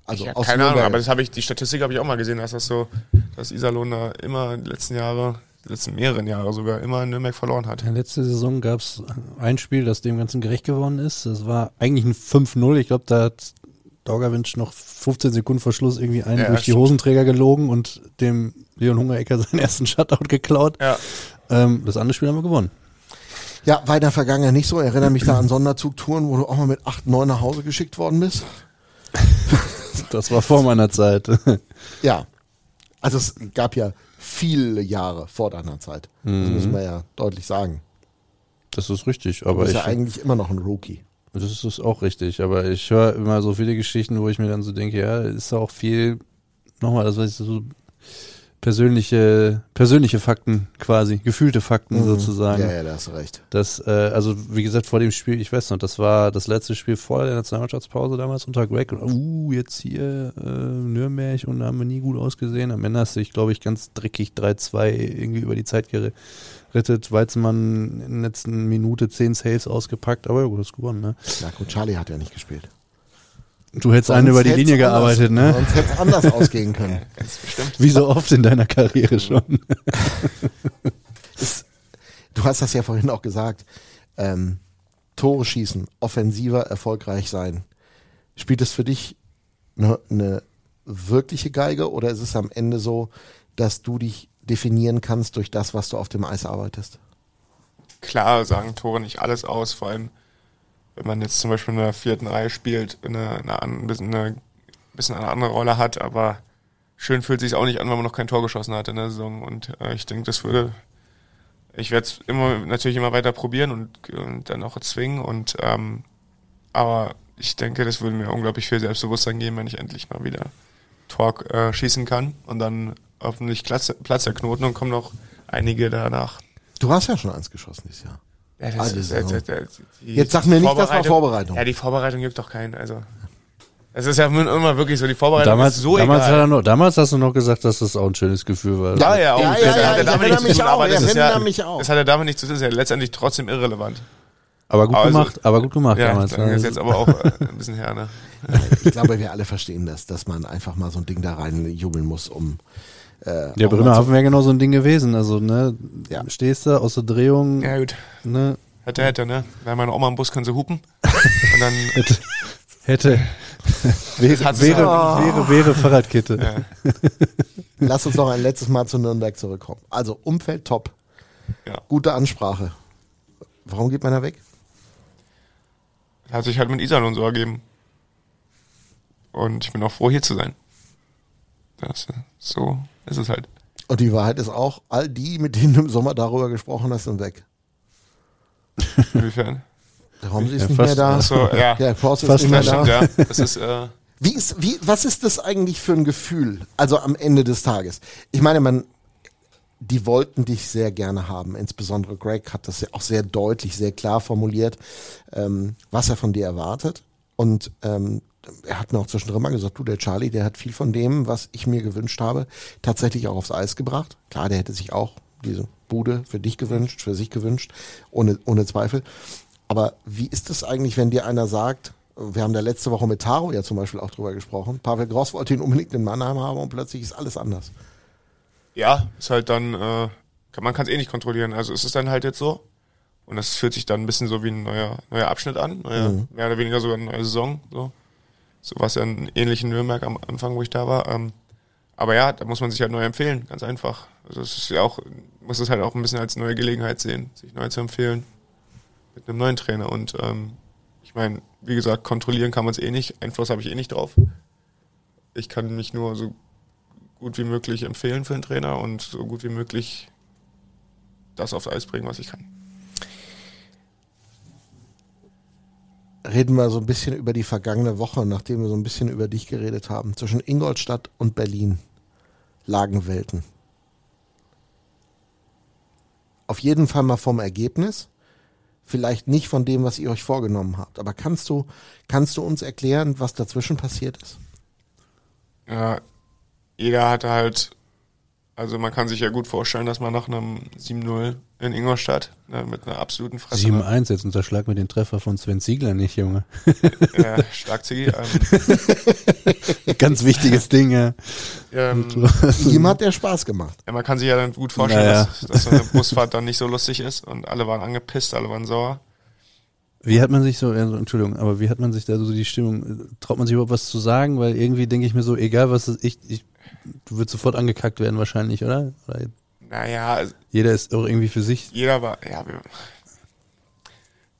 E: Also ich aus keine Nürnberg. Ahnung, aber das habe ich, die Statistik habe ich auch mal gesehen, dass das so, dass Iserlohn da immer die letzten Jahre, die letzten mehreren Jahre sogar immer in Nürnberg verloren hat.
B: Ja, letzte Saison gab es ein Spiel, das dem Ganzen gerecht geworden ist. Das war eigentlich ein 5-0. Ich glaube, da hat Daugerwinsch noch 15 Sekunden vor Schluss irgendwie einen ja, durch die Hosenträger gelogen und dem Leon Hungerecker seinen ersten Shutout geklaut. Ja. Ähm, das andere Spiel haben wir gewonnen.
A: Ja, war in der Vergangenheit nicht so. Ich erinnere mich da an Sonderzugtouren, wo du auch mal mit 8, 9 nach Hause geschickt worden bist.
B: das war vor meiner Zeit.
A: ja. Also es gab ja viele Jahre vor deiner Zeit. Das mhm. müssen wir ja deutlich sagen.
B: Das ist richtig. Aber
A: du bist
B: ich,
A: ja eigentlich immer noch ein Rookie.
B: Das ist auch richtig, aber ich höre immer so viele Geschichten, wo ich mir dann so denke, ja, ist auch viel, nochmal, das weiß ich so, persönliche, persönliche Fakten quasi, gefühlte Fakten mhm. sozusagen.
A: Ja, ja, da hast du recht.
B: Das, äh, also wie gesagt, vor dem Spiel, ich weiß noch, das war das letzte Spiel vor der Nationalmannschaftspause damals unter Greg und uh, jetzt hier äh, Nürnberg und da haben wir nie gut ausgesehen. Am Ende hast du dich, glaube ich, ganz dreckig 3-2 irgendwie über die Zeit gerettet rettet Weizmann in der letzten Minute zehn Saves ausgepackt, aber ja gut, hast gewonnen, ne?
A: Ja gut, Charlie hat ja nicht gespielt.
B: Du hättest einen über die Linie gearbeitet, ne?
A: Sonst hätte es anders ausgehen können.
B: Ganz bestimmt. Wie so oft in deiner Karriere schon.
A: ist, du hast das ja vorhin auch gesagt. Ähm, Tore schießen, offensiver erfolgreich sein. Spielt es für dich eine, eine wirkliche Geige oder ist es am Ende so, dass du dich definieren kannst durch das, was du auf dem Eis arbeitest?
E: Klar sagen Tore nicht alles aus, vor allem wenn man jetzt zum Beispiel in der vierten Reihe spielt, eine, eine, ein bisschen eine, bisschen eine andere Rolle hat, aber schön fühlt sich auch nicht an, wenn man noch kein Tor geschossen hat in der Saison. Und äh, ich denke, das würde, ich werde es immer natürlich immer weiter probieren und, und dann auch zwingen. Und ähm, aber ich denke, das würde mir unglaublich viel Selbstbewusstsein geben, wenn ich endlich mal wieder Tor äh, schießen kann und dann hoffentlich Platz, Platz der Knoten und kommen noch einige danach.
A: Du hast ja schon eins geschossen dieses Jahr.
E: Ja, das, also, das, das, das,
A: Jetzt sag mir nicht, das war Vorbereitung.
E: Ja, die Vorbereitung gibt doch keinen. Also es ist ja immer wirklich so, die Vorbereitung
B: damals,
E: ist so
B: damals
E: egal.
B: Hat er noch, damals hast du noch gesagt, dass das auch ein schönes Gefühl war.
E: Ja, ja, auch. Ja, ja, ja,
A: ja,
E: damit nichts zu tun, aber das ist ja,
A: auch.
E: das hat ja damit nichts zu tun, das ist ja letztendlich trotzdem irrelevant.
B: Aber gut also, gemacht, aber gut gemacht
E: ja,
B: damals.
E: Das ist jetzt aber auch äh, ein bisschen her, ne?
A: Ich glaube, wir alle verstehen das, dass man einfach mal so ein Ding da rein jubeln muss, um
B: äh, ja, Bremerhaven wäre genau so ein Ding gewesen. Also, ne, ja. stehst du aus der Drehung.
E: Ja, gut.
B: Ne?
E: Hätte, hätte, ne? Wäre meine Oma im Bus, kann sie hupen. Und dann.
B: hätte. hätte. wäre, wäre, oh. wäre, wäre Fahrradkette. Ja.
A: Lass uns noch ein letztes Mal zu Nürnberg zurückkommen. Also, Umfeld top. Ja. Gute Ansprache. Warum geht man da weg?
E: Hat sich halt mit Iserlohn so ergeben. Und ich bin auch froh, hier zu sein. Das, so ist es halt.
A: Und die Wahrheit ist auch, all die, mit denen du im Sommer darüber gesprochen hast, sind weg.
E: Inwiefern?
A: Der Raum ist nicht mehr da.
E: Achso, ja.
A: Der Forst ist nicht mehr da.
E: Ja. Das ist, äh
A: wie ist, wie, was ist das eigentlich für ein Gefühl? Also am Ende des Tages. Ich meine, man, die wollten dich sehr gerne haben. Insbesondere Greg hat das ja auch sehr deutlich, sehr klar formuliert, ähm, was er von dir erwartet. Und ähm, er hat mir auch zwischendrin mal gesagt, du, der Charlie, der hat viel von dem, was ich mir gewünscht habe, tatsächlich auch aufs Eis gebracht. Klar, der hätte sich auch diese Bude für dich gewünscht, für sich gewünscht, ohne, ohne Zweifel. Aber wie ist es eigentlich, wenn dir einer sagt, wir haben da letzte Woche mit Taro ja zum Beispiel auch drüber gesprochen, Pavel Gross wollte ihn unbedingt in Mannheim haben und plötzlich ist alles anders.
E: Ja, ist halt dann, äh, kann, man kann es eh nicht kontrollieren. Also es ist dann halt jetzt so. Und das fühlt sich dann ein bisschen so wie ein neuer, neuer Abschnitt an, neuer,
A: Mhm.
E: mehr oder weniger sogar eine neue Saison. So, so war es ja ein ähnlichen Nürnberg am Anfang, wo ich da war. Ähm, aber ja, da muss man sich halt neu empfehlen, ganz einfach. Also es ist ja auch, muss es halt auch ein bisschen als neue Gelegenheit sehen, sich neu zu empfehlen mit einem neuen Trainer. Und ähm, ich meine, wie gesagt, kontrollieren kann man es eh nicht, Einfluss habe ich eh nicht drauf. Ich kann mich nur so gut wie möglich empfehlen für den Trainer und so gut wie möglich das aufs Eis bringen, was ich kann.
A: Reden wir so ein bisschen über die vergangene Woche, nachdem wir so ein bisschen über dich geredet haben. Zwischen Ingolstadt und Berlin lagen Welten. Auf jeden Fall mal vom Ergebnis, vielleicht nicht von dem, was ihr euch vorgenommen habt. Aber kannst du, kannst du uns erklären, was dazwischen passiert ist?
E: Ja, jeder hatte halt, also man kann sich ja gut vorstellen, dass man nach einem 7-0 in Ingolstadt ne, mit einer absoluten Fresse
B: 7-1, jetzt unterschlag mir den Treffer von Sven Ziegler nicht, Junge.
E: äh, Schlagzigi, ähm,
B: Ganz wichtiges Ding, ja.
E: ähm,
A: Ihm hat der Spaß gemacht.
E: ja, man kann sich ja dann gut vorstellen,
B: Naja.
E: dass, dass so eine Busfahrt dann nicht so lustig ist und alle waren angepisst, alle waren sauer.
B: Wie hat man sich so, also, Entschuldigung, aber wie hat man sich da so die Stimmung, traut man sich überhaupt was zu sagen? Weil irgendwie denke ich mir so, egal was es ich, ich du wirst sofort angekackt werden wahrscheinlich, oder? oder
E: Naja, also
B: jeder ist auch irgendwie für sich.
E: jeder war, ja, wir,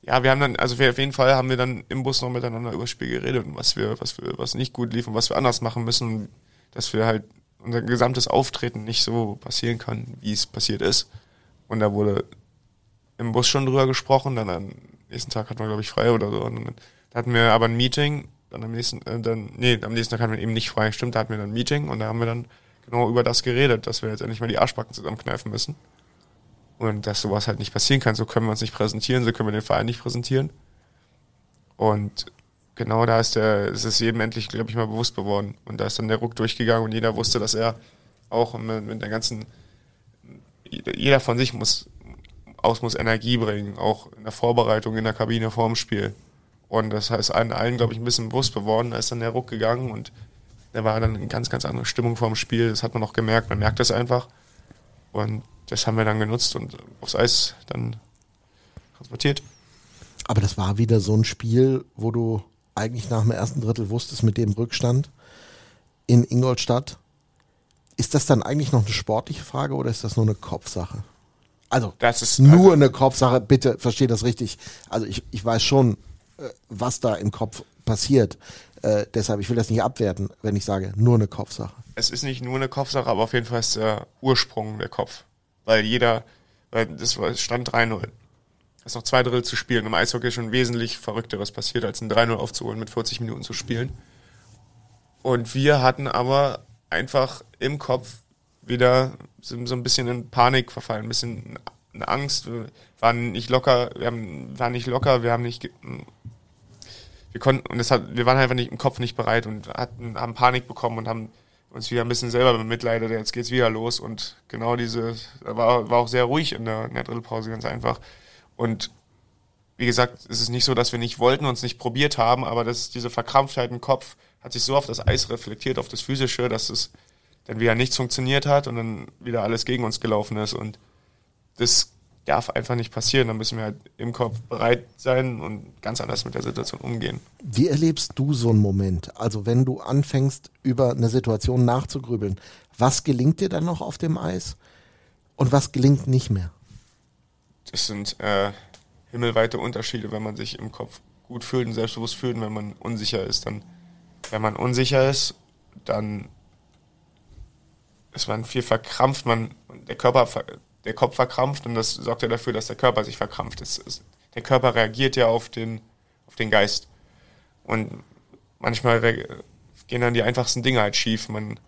E: ja, wir haben dann, also wir, auf jeden Fall haben wir dann im Bus noch miteinander über das Spiel geredet und was wir, was wir, was nicht gut lief und was wir anders machen müssen, dass wir halt unser gesamtes Auftreten nicht so passieren kann, wie es passiert ist. Und da wurde im Bus schon drüber gesprochen, dann am nächsten Tag hatten wir, glaube ich, frei oder so. Und dann hatten wir aber ein Meeting, dann am nächsten, äh, dann, nee, am nächsten Tag hatten wir eben nicht frei, stimmt, da hatten wir dann ein Meeting und da haben wir dann genau über das geredet, dass wir jetzt endlich mal die Arschbacken zusammenkneifen müssen. Und dass sowas halt nicht passieren kann. So können wir uns nicht präsentieren, so können wir den Verein nicht präsentieren. Und genau da ist der, ist es jedem endlich, glaube ich, mal bewusst geworden. Und da ist dann der Ruck durchgegangen und jeder wusste, dass er auch mit, mit der ganzen, jeder von sich muss, aus muss Energie bringen, auch in der Vorbereitung, in der Kabine vorm Spiel. Und das heißt, allen, allen glaube ich, ein bisschen bewusst geworden. Da ist dann der Ruck gegangen und da war dann eine ganz, ganz andere Stimmung vorm Spiel. Das hat man auch gemerkt. Man merkt das einfach. Und das haben wir dann genutzt und aufs Eis dann transportiert.
A: Aber das war wieder so ein Spiel, wo du eigentlich nach dem ersten Drittel wusstest, mit dem Rückstand in Ingolstadt. Ist das dann eigentlich noch eine sportliche Frage oder ist das nur eine Kopfsache? Also,
E: Das ist-
A: nur
E: also-
A: eine Kopfsache, bitte verstehe das richtig. Also ich, ich weiß schon, äh, was da im Kopf passiert. Äh, deshalb, ich will das nicht abwerten, wenn ich sage, nur eine Kopfsache.
E: es ist nicht nur eine Kopfsache, aber auf jeden Fall ist der Ursprung der Kopf. Weil jeder, weil das stand 3-0. Es ist noch zwei Drittel zu spielen. Im Eishockey ist schon wesentlich Verrückteres passiert, als ein 3-0 aufzuholen mit 40 Minuten zu spielen. Und wir hatten aber einfach im Kopf wieder so, so ein bisschen in Panik verfallen, ein bisschen in Angst. Wir waren nicht locker, wir haben, waren nicht locker, wir haben nicht, wir konnten, und das hat, wir waren einfach nicht im Kopf nicht bereit und hatten, haben Panik bekommen und haben uns wieder ein bisschen selber bemitleidet, jetzt geht's wieder los und genau diese, war, war auch sehr ruhig in der, in der Drittelpause, ganz einfach. Und wie gesagt, es ist nicht so, dass wir nicht wollten, uns nicht probiert haben, aber das, diese Verkrampftheit im Kopf hat sich so auf das Eis reflektiert, auf das Physische, dass es dann wieder nichts funktioniert hat und dann wieder alles gegen uns gelaufen ist und das darf einfach nicht passieren. Da müssen wir halt im Kopf bereit sein und ganz anders mit der Situation umgehen.
A: Wie erlebst du so einen Moment? Also wenn du anfängst, über eine Situation nachzugrübeln, was gelingt dir dann noch auf dem Eis und was gelingt nicht mehr?
E: Das sind äh, himmelweite Unterschiede, wenn man sich im Kopf gut fühlt und selbstbewusst fühlt und wenn man unsicher ist. Dann, wenn man unsicher ist, dann ist man viel verkrampft, man, der Körper, ver- der Kopf verkrampft und das sorgt ja dafür, dass der Körper sich verkrampft. Es ist, der Körper reagiert ja auf den, auf den Geist. Und manchmal gehen dann die einfachsten Dinge halt schief. Man,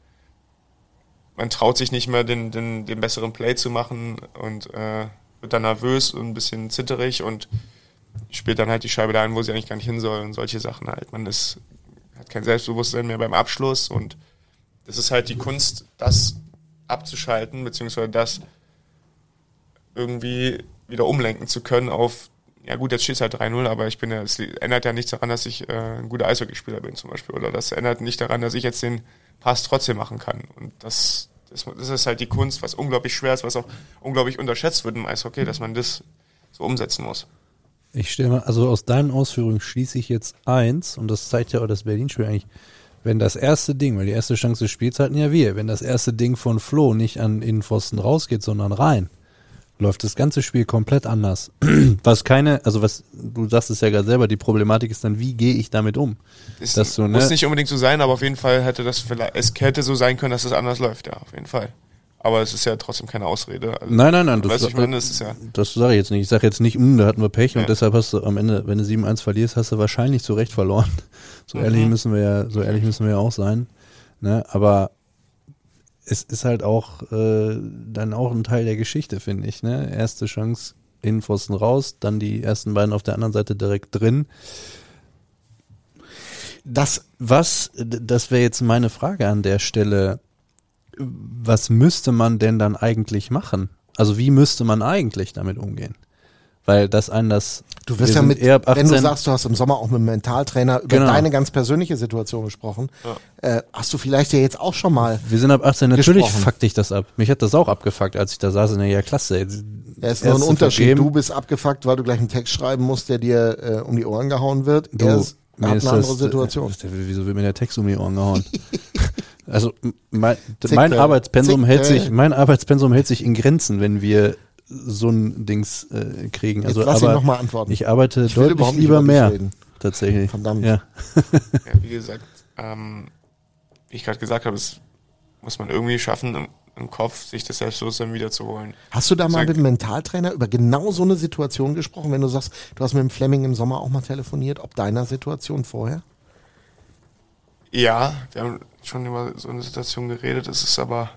E: man traut sich nicht mehr, den, den, den besseren Play zu machen und äh, wird dann nervös und ein bisschen zitterig und spielt dann halt die Scheibe dahin, wo sie eigentlich gar nicht hin soll und solche Sachen halt. Man ist, hat kein Selbstbewusstsein mehr beim Abschluss und das ist halt die Kunst, das abzuschalten, beziehungsweise das irgendwie wieder umlenken zu können auf, ja gut, jetzt steht es halt 3-0, aber ich bin ja, es ändert ja nichts daran, dass ich äh, ein guter Eishockeyspieler bin zum Beispiel. Oder das ändert nicht daran, dass ich jetzt den Pass trotzdem machen kann. Und das, das, das ist halt die Kunst, was unglaublich schwer ist, was auch unglaublich unterschätzt wird im Eishockey, dass man das so umsetzen muss.
B: Ich stelle mal, also aus deinen Ausführungen schließe ich jetzt eins, und das zeigt ja auch das Berlin-Spiel eigentlich, wenn das erste Ding, weil die erste Chance des Spiels hatten ja wir, wenn das erste Ding von Flo nicht an Innenpfosten rausgeht, sondern rein, läuft das ganze Spiel komplett anders. was keine, also was, du sagst es ja gerade selber, die Problematik ist dann, wie gehe ich damit um?
E: Es
B: Dass du, ne-
E: muss nicht unbedingt so sein, aber auf jeden Fall hätte das vielleicht, es hätte so sein können, dass es anders läuft, ja, auf jeden Fall. Aber es ist ja trotzdem keine Ausrede. Also,
B: Nein, nein, nein.
E: Du, ich meine, ist ja.
B: Das sage ich jetzt nicht. Ich sage jetzt nicht, hm, da hatten wir Pech
E: Ja.
B: und deshalb hast du am Ende, wenn du 7-1 verlierst, hast du wahrscheinlich zu Recht verloren. So
E: Mhm.
B: ehrlich müssen wir ja, so ehrlich müssen wir ja auch sein. Ne? Aber es ist halt auch äh, dann auch ein Teil der Geschichte, finde ich. Ne? Erste Chance, Innenpfosten raus, dann die ersten beiden auf der anderen Seite direkt drin.
A: Das,
B: Was, das wäre jetzt meine Frage an der Stelle, was müsste man denn dann eigentlich machen? Also wie müsste man eigentlich damit umgehen? Weil das einen das.
A: du
B: wir
A: wirst ja mit, wenn du
B: 18
A: sagst, du hast im Sommer auch mit einem Mentaltrainer über
B: Genau.
A: deine ganz persönliche Situation gesprochen, äh, hast du vielleicht ja jetzt auch schon mal,
B: wir sind ab 18, natürlich
A: gesprochen.
B: fuckt dich das ab. Mich hat das auch abgefuckt, als ich da saß. Na ja, klasse. Jetzt
A: er ist nur ein Unterschied.
B: vergeben.
A: Du bist abgefuckt, weil du gleich einen Text schreiben musst, der dir äh, um die Ohren gehauen wird.
B: Du,
A: er ist,
B: mir
A: hat
B: ist
A: eine andere
B: das,
A: Situation.
B: äh, Wieso wird mir der Text um die Ohren gehauen? also mein, mein Arbeitspensum hält
A: Zicke.
B: sich, mein Arbeitspensum hält sich in Grenzen, wenn wir so ein Dings äh, kriegen. Also
A: Jetzt lass ihn
B: aber
A: noch mal antworten.
B: ich arbeite
A: Ich
B: deutlich lieber mehr.
A: reden.
B: Tatsächlich.
A: Verdammt.
B: Ja.
E: Ja, wie gesagt, ähm, wie ich gerade gesagt habe, es muss man irgendwie schaffen, im, im Kopf sich das Selbstbewusstsein wiederzuholen.
A: Hast du da mal
E: Sag-
A: mit dem Mentaltrainer über genau so eine Situation gesprochen, wenn du sagst, du hast mit dem Fleming im Sommer auch mal telefoniert, ob deiner Situation vorher?
E: Ja, wir haben schon über so eine Situation geredet, es ist aber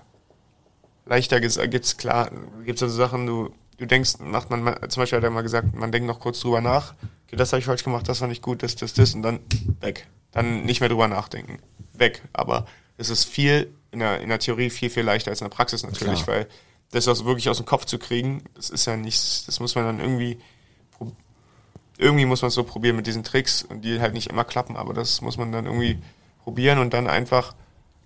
E: leichter gibt's klar, gibt's also Sachen, du, du denkst, macht man, zum Beispiel hat er mal gesagt, man denkt noch kurz drüber nach, okay, das habe ich falsch gemacht, das war nicht gut, das, das, das und dann weg. Dann nicht mehr drüber nachdenken. Weg. Aber es ist viel, in der, in der Theorie viel, viel leichter als in der Praxis natürlich,
A: Klar.
E: weil das aus, wirklich aus dem Kopf zu kriegen, das ist ja nichts, das muss man dann irgendwie, irgendwie muss man es so probieren mit diesen Tricks und die halt nicht immer klappen, aber das muss man dann irgendwie probieren und dann einfach,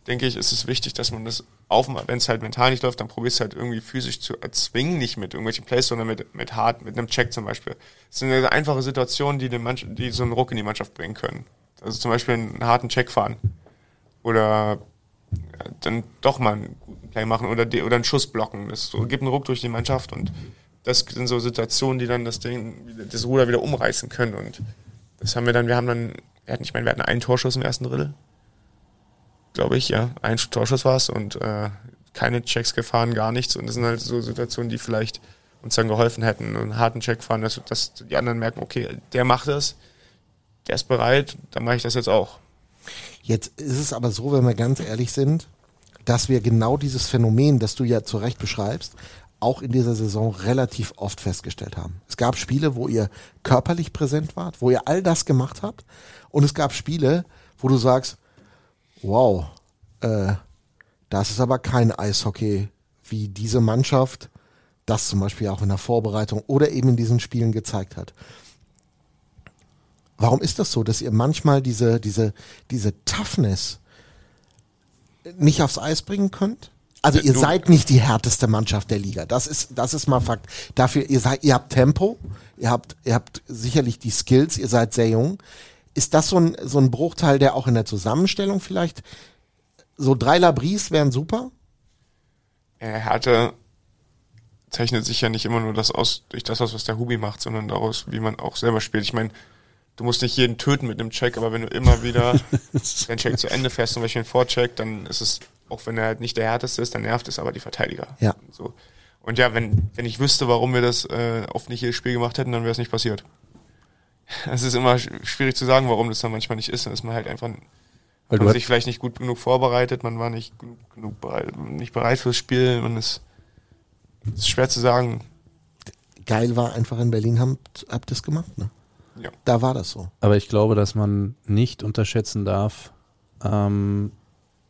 E: denke ich, ist es wichtig, dass man das wenn es halt mental nicht läuft, dann probierst du halt irgendwie physisch zu erzwingen, nicht mit irgendwelchen Plays, sondern mit, mit hart, mit einem Check zum Beispiel. Das sind ja einfache Situationen, die, den Mannschaft, die so einen Ruck in die Mannschaft bringen können. Also zum Beispiel einen harten Check fahren. Oder ja, dann doch mal einen guten Play machen oder, die, oder einen Schuss blocken. Das gibt einen Ruck durch die Mannschaft und das sind so Situationen, die dann das Ding, das Ruder wieder umreißen können. Und das haben wir dann, wir haben dann, ich meine, wir hatten einen Torschuss im ersten Drittel. Glaube ich, ja. Ein Torschuss war es und äh, keine Checks gefahren, gar nichts. Und das sind halt so Situationen, die vielleicht uns dann geholfen hätten. Einen harten Check fahren, dass, dass die anderen merken, okay, der macht das, der ist bereit, dann mache ich das jetzt auch.
A: Jetzt ist es aber so, wenn wir ganz ehrlich sind, dass wir genau dieses Phänomen, das du ja zu Recht beschreibst, auch in dieser Saison relativ oft festgestellt haben. Es gab Spiele, wo ihr körperlich präsent wart, wo ihr all das gemacht habt. Und es gab Spiele, wo du sagst, wow, äh, das ist aber kein Eishockey, wie diese Mannschaft das zum Beispiel auch in der Vorbereitung oder eben in diesen Spielen gezeigt hat. Warum ist das so, dass ihr manchmal diese, diese, diese Toughness nicht aufs Eis bringen könnt? Also ihr
E: Du-
A: seid nicht die härteste Mannschaft der Liga. Das ist, das ist mal Fakt. Dafür, ihr seid, ihr habt Tempo, ihr habt, ihr habt sicherlich die Skills, ihr seid sehr jung. Ist das so ein, so ein Bruchteil, der auch in der Zusammenstellung vielleicht, so drei Labris wären super?
E: Ja, Härte zeichnet sich ja nicht immer nur das aus, durch das aus, was der Hubi macht, sondern daraus, wie man auch selber spielt. Ich meine, du musst nicht jeden töten mit einem Check, aber wenn du immer wieder den Check zu Ende fährst, zum Beispiel einen Vorcheck, dann ist es, auch wenn er halt nicht der härteste ist, dann nervt es aber die Verteidiger.
A: Ja.
E: So. Und ja, wenn, wenn ich wüsste, warum wir das äh, oft nicht jedes Spiel gemacht hätten, dann wäre es nicht passiert. Es ist immer sch- schwierig zu sagen, warum das dann manchmal nicht ist. Dann ist man halt einfach
B: Weil
E: man
B: hat-
E: sich vielleicht nicht gut genug vorbereitet, man war nicht genug, genug bereit, nicht bereit fürs Spiel, man ist, ist schwer zu sagen.
A: Geil war einfach in Berlin, habt, habt das gemacht, ne?
E: Ja.
A: Da war das so.
B: Aber ich glaube, dass man nicht unterschätzen darf, ähm,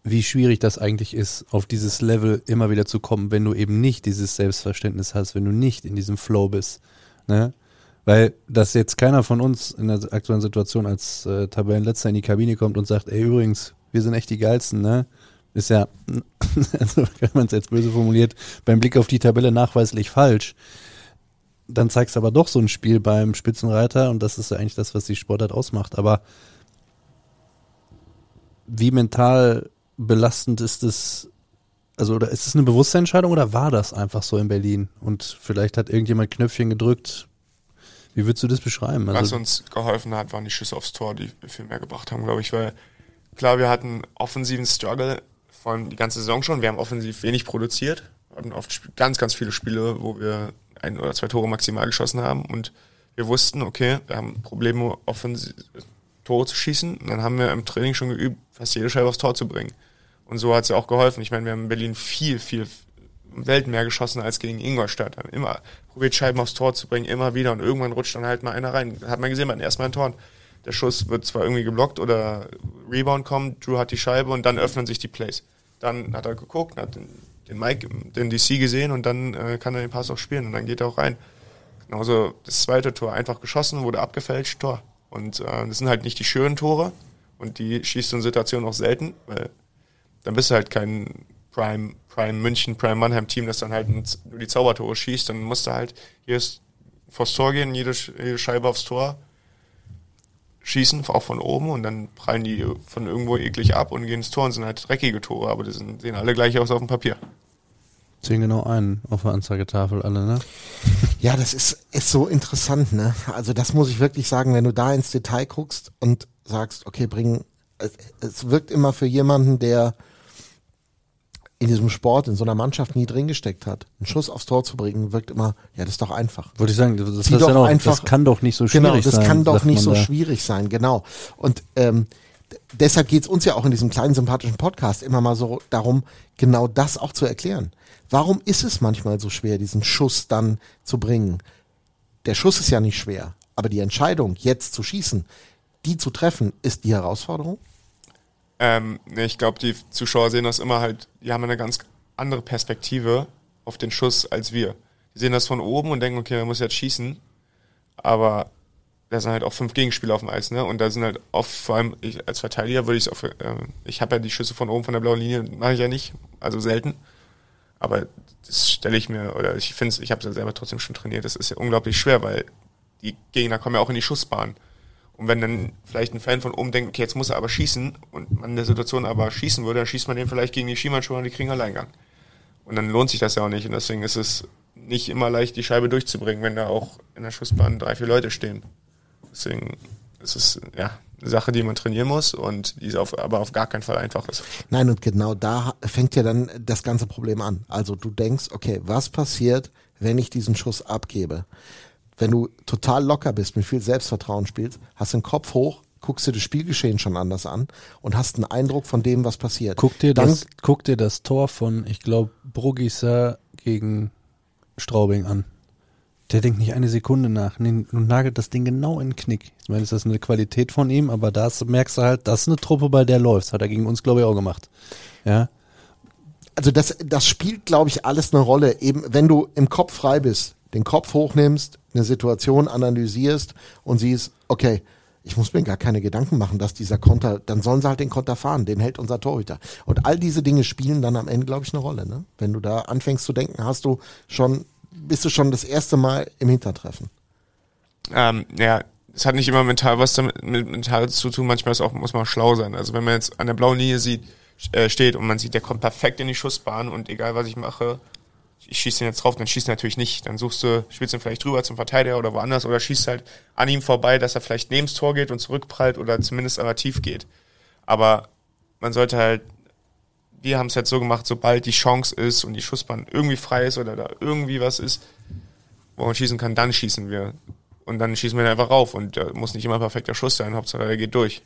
B: wie schwierig das eigentlich ist, auf dieses Level immer wieder zu kommen, wenn du eben nicht dieses Selbstverständnis hast, wenn du nicht in diesem Flow bist. Ne? Weil, dass jetzt keiner von uns in der aktuellen Situation als äh, Tabellenletzter in die Kabine kommt und sagt, ey, übrigens, wir sind echt die Geilsten, ne? Ist ja, also wenn man es jetzt böse formuliert, beim Blick auf die Tabelle nachweislich falsch. Dann zeigst du aber doch so ein Spiel beim Spitzenreiter und das ist ja eigentlich das, was die Sportart ausmacht. Aber wie mental belastend ist es, also oder ist es eine bewusste Entscheidung oder war das einfach so in Berlin? Und vielleicht hat irgendjemand Knöpfchen gedrückt. Wie würdest du das beschreiben?
E: Was
B: Also,
E: uns geholfen hat, waren die Schüsse aufs Tor, die viel mehr gebracht haben, glaube ich, weil klar, wir hatten offensiven Struggle von die ganze Saison schon. Wir haben offensiv wenig produziert, Wir hatten oft ganz, ganz viele Spiele, wo wir ein oder zwei Tore maximal geschossen haben und wir wussten, okay, wir haben Probleme, offensiv Tore zu schießen. Und dann haben wir im Training schon geübt, fast jede Scheibe aufs Tor zu bringen. Und so hat es ja auch geholfen. Ich meine, wir haben in Berlin viel, viel Welt mehr geschossen als gegen Ingolstadt. Haben immer probiert, Scheiben aufs Tor zu bringen, immer wieder. Und irgendwann rutscht dann halt mal einer rein. Hat man gesehen, bei den ersten Mal Toren. Der Schuss wird zwar irgendwie geblockt oder Rebound kommt, Drew hat die Scheibe und dann öffnen sich die Plays. Dann hat er geguckt, hat den, den Mike, den DC gesehen und dann äh, kann er den Pass auch spielen und dann geht er auch rein. Genauso das zweite Tor, einfach geschossen, wurde abgefälscht, Tor. Und äh, das sind halt nicht die schönen Tore und die schießt du in Situationen auch selten, weil dann bist du halt kein Prime, Prime München, Prime Mannheim Team, das dann halt nur die Zaubertore schießt, dann musst du halt hier ist vors Tor gehen, jede, jede Scheibe aufs Tor schießen, auch von oben und dann prallen die von irgendwo eklig ab und gehen ins Tor und sind halt dreckige Tore, aber die sind, sehen alle gleich aus auf dem Papier.
B: zehn genau ein auf der Anzeigetafel alle, ne?
A: Ja, das ist, ist so interessant, ne? Also das muss ich wirklich sagen, wenn du da ins Detail guckst und sagst, okay, bring, es, es wirkt immer für jemanden, der in diesem Sport, in so einer Mannschaft nie drin gesteckt hat, einen Schuss aufs Tor zu bringen, wirkt immer, ja, das ist doch einfach.
B: Wollte ich sagen, das, ist ja
A: doch
B: noch,
A: einfach-
B: das kann doch nicht so schwierig
A: Genau, das
B: sein.
A: kann doch nicht so
B: da.
A: schwierig sein, genau. Und ähm, deshalb geht's uns ja auch in diesem kleinen sympathischen Podcast immer mal so darum, genau das auch zu erklären. Warum ist es manchmal so schwer, diesen Schuss dann zu bringen? Der Schuss ist ja nicht schwer, aber die Entscheidung, jetzt zu schießen, die zu treffen, ist die Herausforderung.
E: Ähm, ich glaube, die Zuschauer sehen das immer halt, die haben eine ganz andere Perspektive auf den Schuss als wir. Die sehen das von oben und denken, okay, man muss jetzt schießen, aber da sind halt auch fünf Gegenspieler auf dem Eis, ne? Und da sind halt oft, vor allem ich als Verteidiger würde ich es äh, ich habe ja die Schüsse von oben von der blauen Linie, mache ich ja nicht, also selten. Aber das stelle ich mir, oder ich finde es, ich habe es ja selber trotzdem schon trainiert, das ist ja unglaublich schwer, weil die Gegner kommen ja auch in die Schussbahn. Und wenn dann vielleicht ein Fan von oben denkt, okay, jetzt muss er aber schießen und man in der Situation aber schießen würde, dann schießt man den vielleicht gegen die Schiemannschuhe und die kriegen Alleingang. Und dann lohnt sich das ja auch nicht. Und deswegen ist es nicht immer leicht, die Scheibe durchzubringen, wenn da auch in der Schussbahn drei, vier Leute stehen. Deswegen ist es ja eine Sache, die man trainieren muss und die auf, aber auf gar keinen Fall einfach ist.
A: Nein, und genau da fängt ja dann das ganze Problem an. Also du denkst, okay, was passiert, wenn ich diesen Schuss abgebe? Wenn du total locker bist, mit viel Selbstvertrauen spielst, hast den Kopf hoch, guckst dir das Spielgeschehen schon anders an und hast einen Eindruck von dem, was passiert.
B: Guck dir,
A: Dann,
B: das, guck dir das Tor von, ich glaube, Brugisa gegen Straubing an. Der denkt nicht eine Sekunde nach nee, und nagelt das Ding genau in den Knick. Ich meine, das ist eine Qualität von ihm, aber da merkst du halt, das ist eine Truppe, bei der läuft. Hat er gegen uns, glaube ich, auch gemacht. Ja.
A: also das, das spielt, glaube ich, alles eine Rolle. Eben, wenn du im Kopf frei bist, den Kopf hochnimmst, eine Situation analysierst und siehst, okay, ich muss mir gar keine Gedanken machen, dass dieser Konter, dann sollen sie halt den Konter fahren, den hält unser Torhüter. Und all diese Dinge spielen dann am Ende, glaube ich, eine Rolle. Ne? Wenn du da anfängst zu denken, hast du schon, bist du schon das erste Mal im Hintertreffen.
E: Ähm, ja, es hat nicht immer mental was damit mit mental zu tun, manchmal ist auch, muss man schlau sein. Also wenn man jetzt an der blauen Linie sieht, äh, steht und man sieht, der kommt perfekt in die Schussbahn und egal was ich mache, ich schieße den jetzt drauf, dann schießt du natürlich nicht. Dann suchst du, spielst ihn vielleicht drüber zum Verteidiger oder woanders oder schießt halt an ihm vorbei, dass er vielleicht neben das Tor geht und zurückprallt oder zumindest aber tief geht. Aber man sollte halt, wir haben es jetzt so gemacht, sobald die Chance ist und die Schussbahn irgendwie frei ist oder da irgendwie was ist, wo man schießen kann, dann schießen wir. Und dann schießen wir einfach rauf. Und da muss nicht immer perfekter Schuss sein, Hauptsache der geht durch.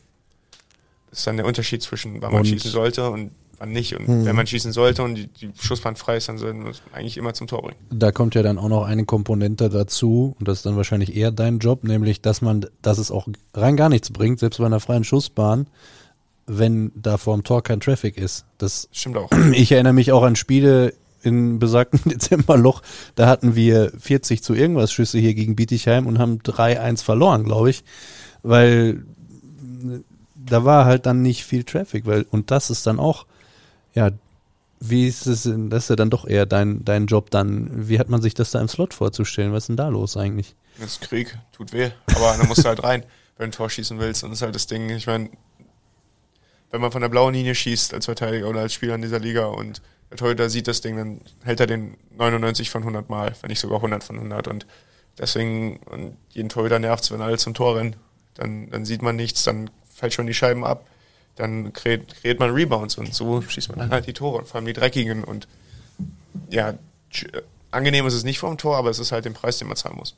E: Das ist dann der Unterschied zwischen, wann man
B: Und-
E: schießen sollte und wann nicht. Und wenn man schießen sollte und die, die Schussbahn frei ist, dann sollten wir es eigentlich immer zum Tor bringen.
B: Da kommt ja dann auch noch eine Komponente dazu, und das ist dann wahrscheinlich eher dein Job, nämlich, dass man, dass es auch rein gar nichts bringt, selbst bei einer freien Schussbahn, wenn da vorm Tor kein Traffic ist. Das
E: Stimmt auch.
B: ich erinnere mich auch an Spiele in besagten Dezemberloch, da hatten wir 40 zu irgendwas Schüsse hier gegen Bietigheim und haben 3-1 verloren, glaube ich, weil äh, da war halt dann nicht viel Traffic, weil und das ist dann auch ja, wie ist es das ist ja dann doch eher dein dein Job dann, wie hat man sich das da im Slot vorzustellen? Was ist denn da los eigentlich?
E: Das ist Krieg, tut weh. Aber dann musst du halt rein, wenn du ein Tor schießen willst. Und das ist halt das Ding, ich meine, wenn man von der blauen Linie schießt als Verteidiger oder als Spieler in dieser Liga und der Torhüter sieht das Ding, dann hält er den 99 von 100 Mal, wenn nicht sogar 100 von 100. Und deswegen, und jeden Torhüter nervt es, wenn alle zum Tor rennen. Dann, dann sieht man nichts, dann fällt schon die Scheiben ab. Dann kreiert, kreiert man Rebounds und so schießt man dann halt die Tore und vor allem die dreckigen. Und ja, tsch- angenehm ist es nicht vom Tor, aber es ist halt den Preis, den man zahlen muss.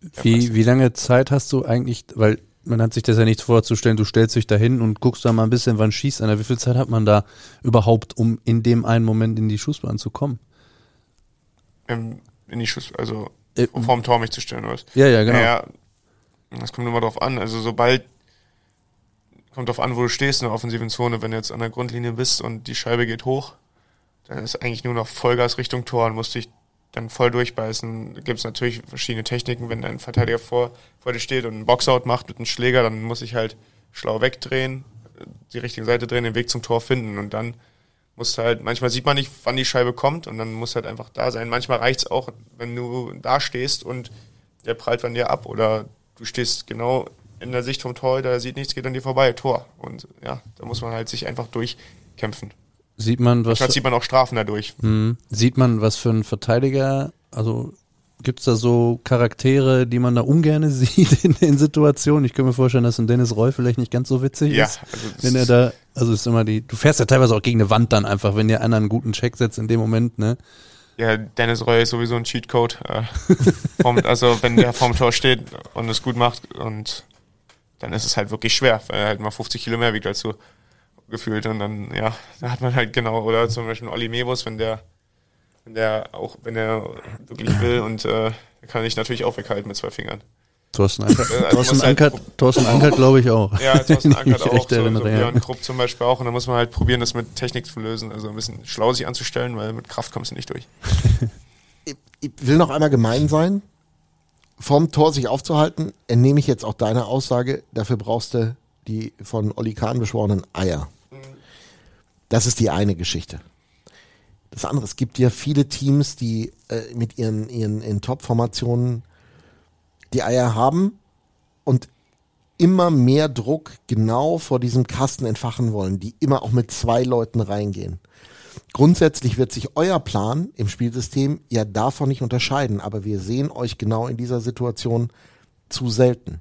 E: Der
B: Wie,
E: Preis.
B: wie lange Zeit hast du eigentlich, weil man hat sich das ja nicht vorzustellen, du stellst dich da hin und guckst da mal ein bisschen, wann schießt einer. Wie viel Zeit hat man da überhaupt, um in dem einen Moment in die Schussbahn zu kommen?
E: ähm, in die Schuss, also
B: Äh,
E: vorm Tor mich zu stellen, oder was?
B: Ja, ja, genau.
E: Naja, das kommt immer drauf an. Also sobald kommt drauf an, wo du stehst in der offensiven Zone. Wenn du jetzt an der Grundlinie bist und die Scheibe geht hoch, dann ist eigentlich nur noch Vollgas Richtung Tor und musst dich dann voll durchbeißen. Da gibt es natürlich verschiedene Techniken. Wenn ein Verteidiger vor, vor dir steht und einen Boxout macht mit einem Schläger, dann muss ich halt schlau wegdrehen, die richtige Seite drehen, den Weg zum Tor finden und dann musst du halt, manchmal sieht man nicht, wann die Scheibe kommt und dann muss halt einfach da sein. Manchmal reicht's auch, wenn du da stehst und der prallt von dir ab oder du stehst genau in der Sicht vom Torhüter, der sieht nichts, geht an dir vorbei, Tor. Und ja, da muss man halt sich einfach durchkämpfen.
B: Sieht man, was,
E: Manchmal zieht man auch Strafen dadurch.
B: Mhm. sieht man, was für ein Verteidiger, also gibt's da so Charaktere, die man da ungerne sieht in den Situationen? Ich könnte mir vorstellen, dass ein Dennis Roy vielleicht nicht ganz so witzig
E: Ja,
B: ist.
E: also
B: wenn er da, also ist immer die, du fährst ja teilweise auch gegen eine Wand dann einfach, wenn dir einer einen guten Check setzt in dem Moment, ne?
E: Ja, Dennis Roy ist sowieso ein Cheatcode. Äh, vom, also wenn der vorm Tor steht und es gut macht und dann ist es halt wirklich schwer, weil er halt mal 50 Kilo mehr wiegt als du gefühlt und dann, ja, da hat man halt genau, oder zum Beispiel Olli Mebus, wenn der, wenn der auch, wenn er wirklich will und äh, kann ich natürlich auch weghalten mit zwei Fingern.
B: Thorsten Ankert,
E: also
B: Thorsten
E: muss halt-
B: Ankert, Thorsten Ankert glaube ich auch.
E: Ja, Thorsten Ankert auch, so, so
B: erinnere, ja.
E: Björn Krupp zum Beispiel auch und da muss man halt probieren, das mit Technik zu lösen, also ein bisschen schlau sich anzustellen, weil mit Kraft kommst du nicht durch.
A: Ich, ich will noch einmal gemein sein. Vom Tor sich aufzuhalten, entnehme ich jetzt auch deine Aussage, dafür brauchst du die von Olli Kahn beschworenen Eier. Das ist die eine Geschichte. Das andere, es gibt ja viele Teams, die äh, mit ihren, ihren, ihren Top-Formationen die Eier haben und immer mehr Druck genau vor diesem Kasten entfachen wollen, die immer auch mit zwei Leuten reingehen. Grundsätzlich wird sich euer Plan im Spielsystem ja davon nicht unterscheiden, aber wir sehen euch genau in dieser Situation zu selten.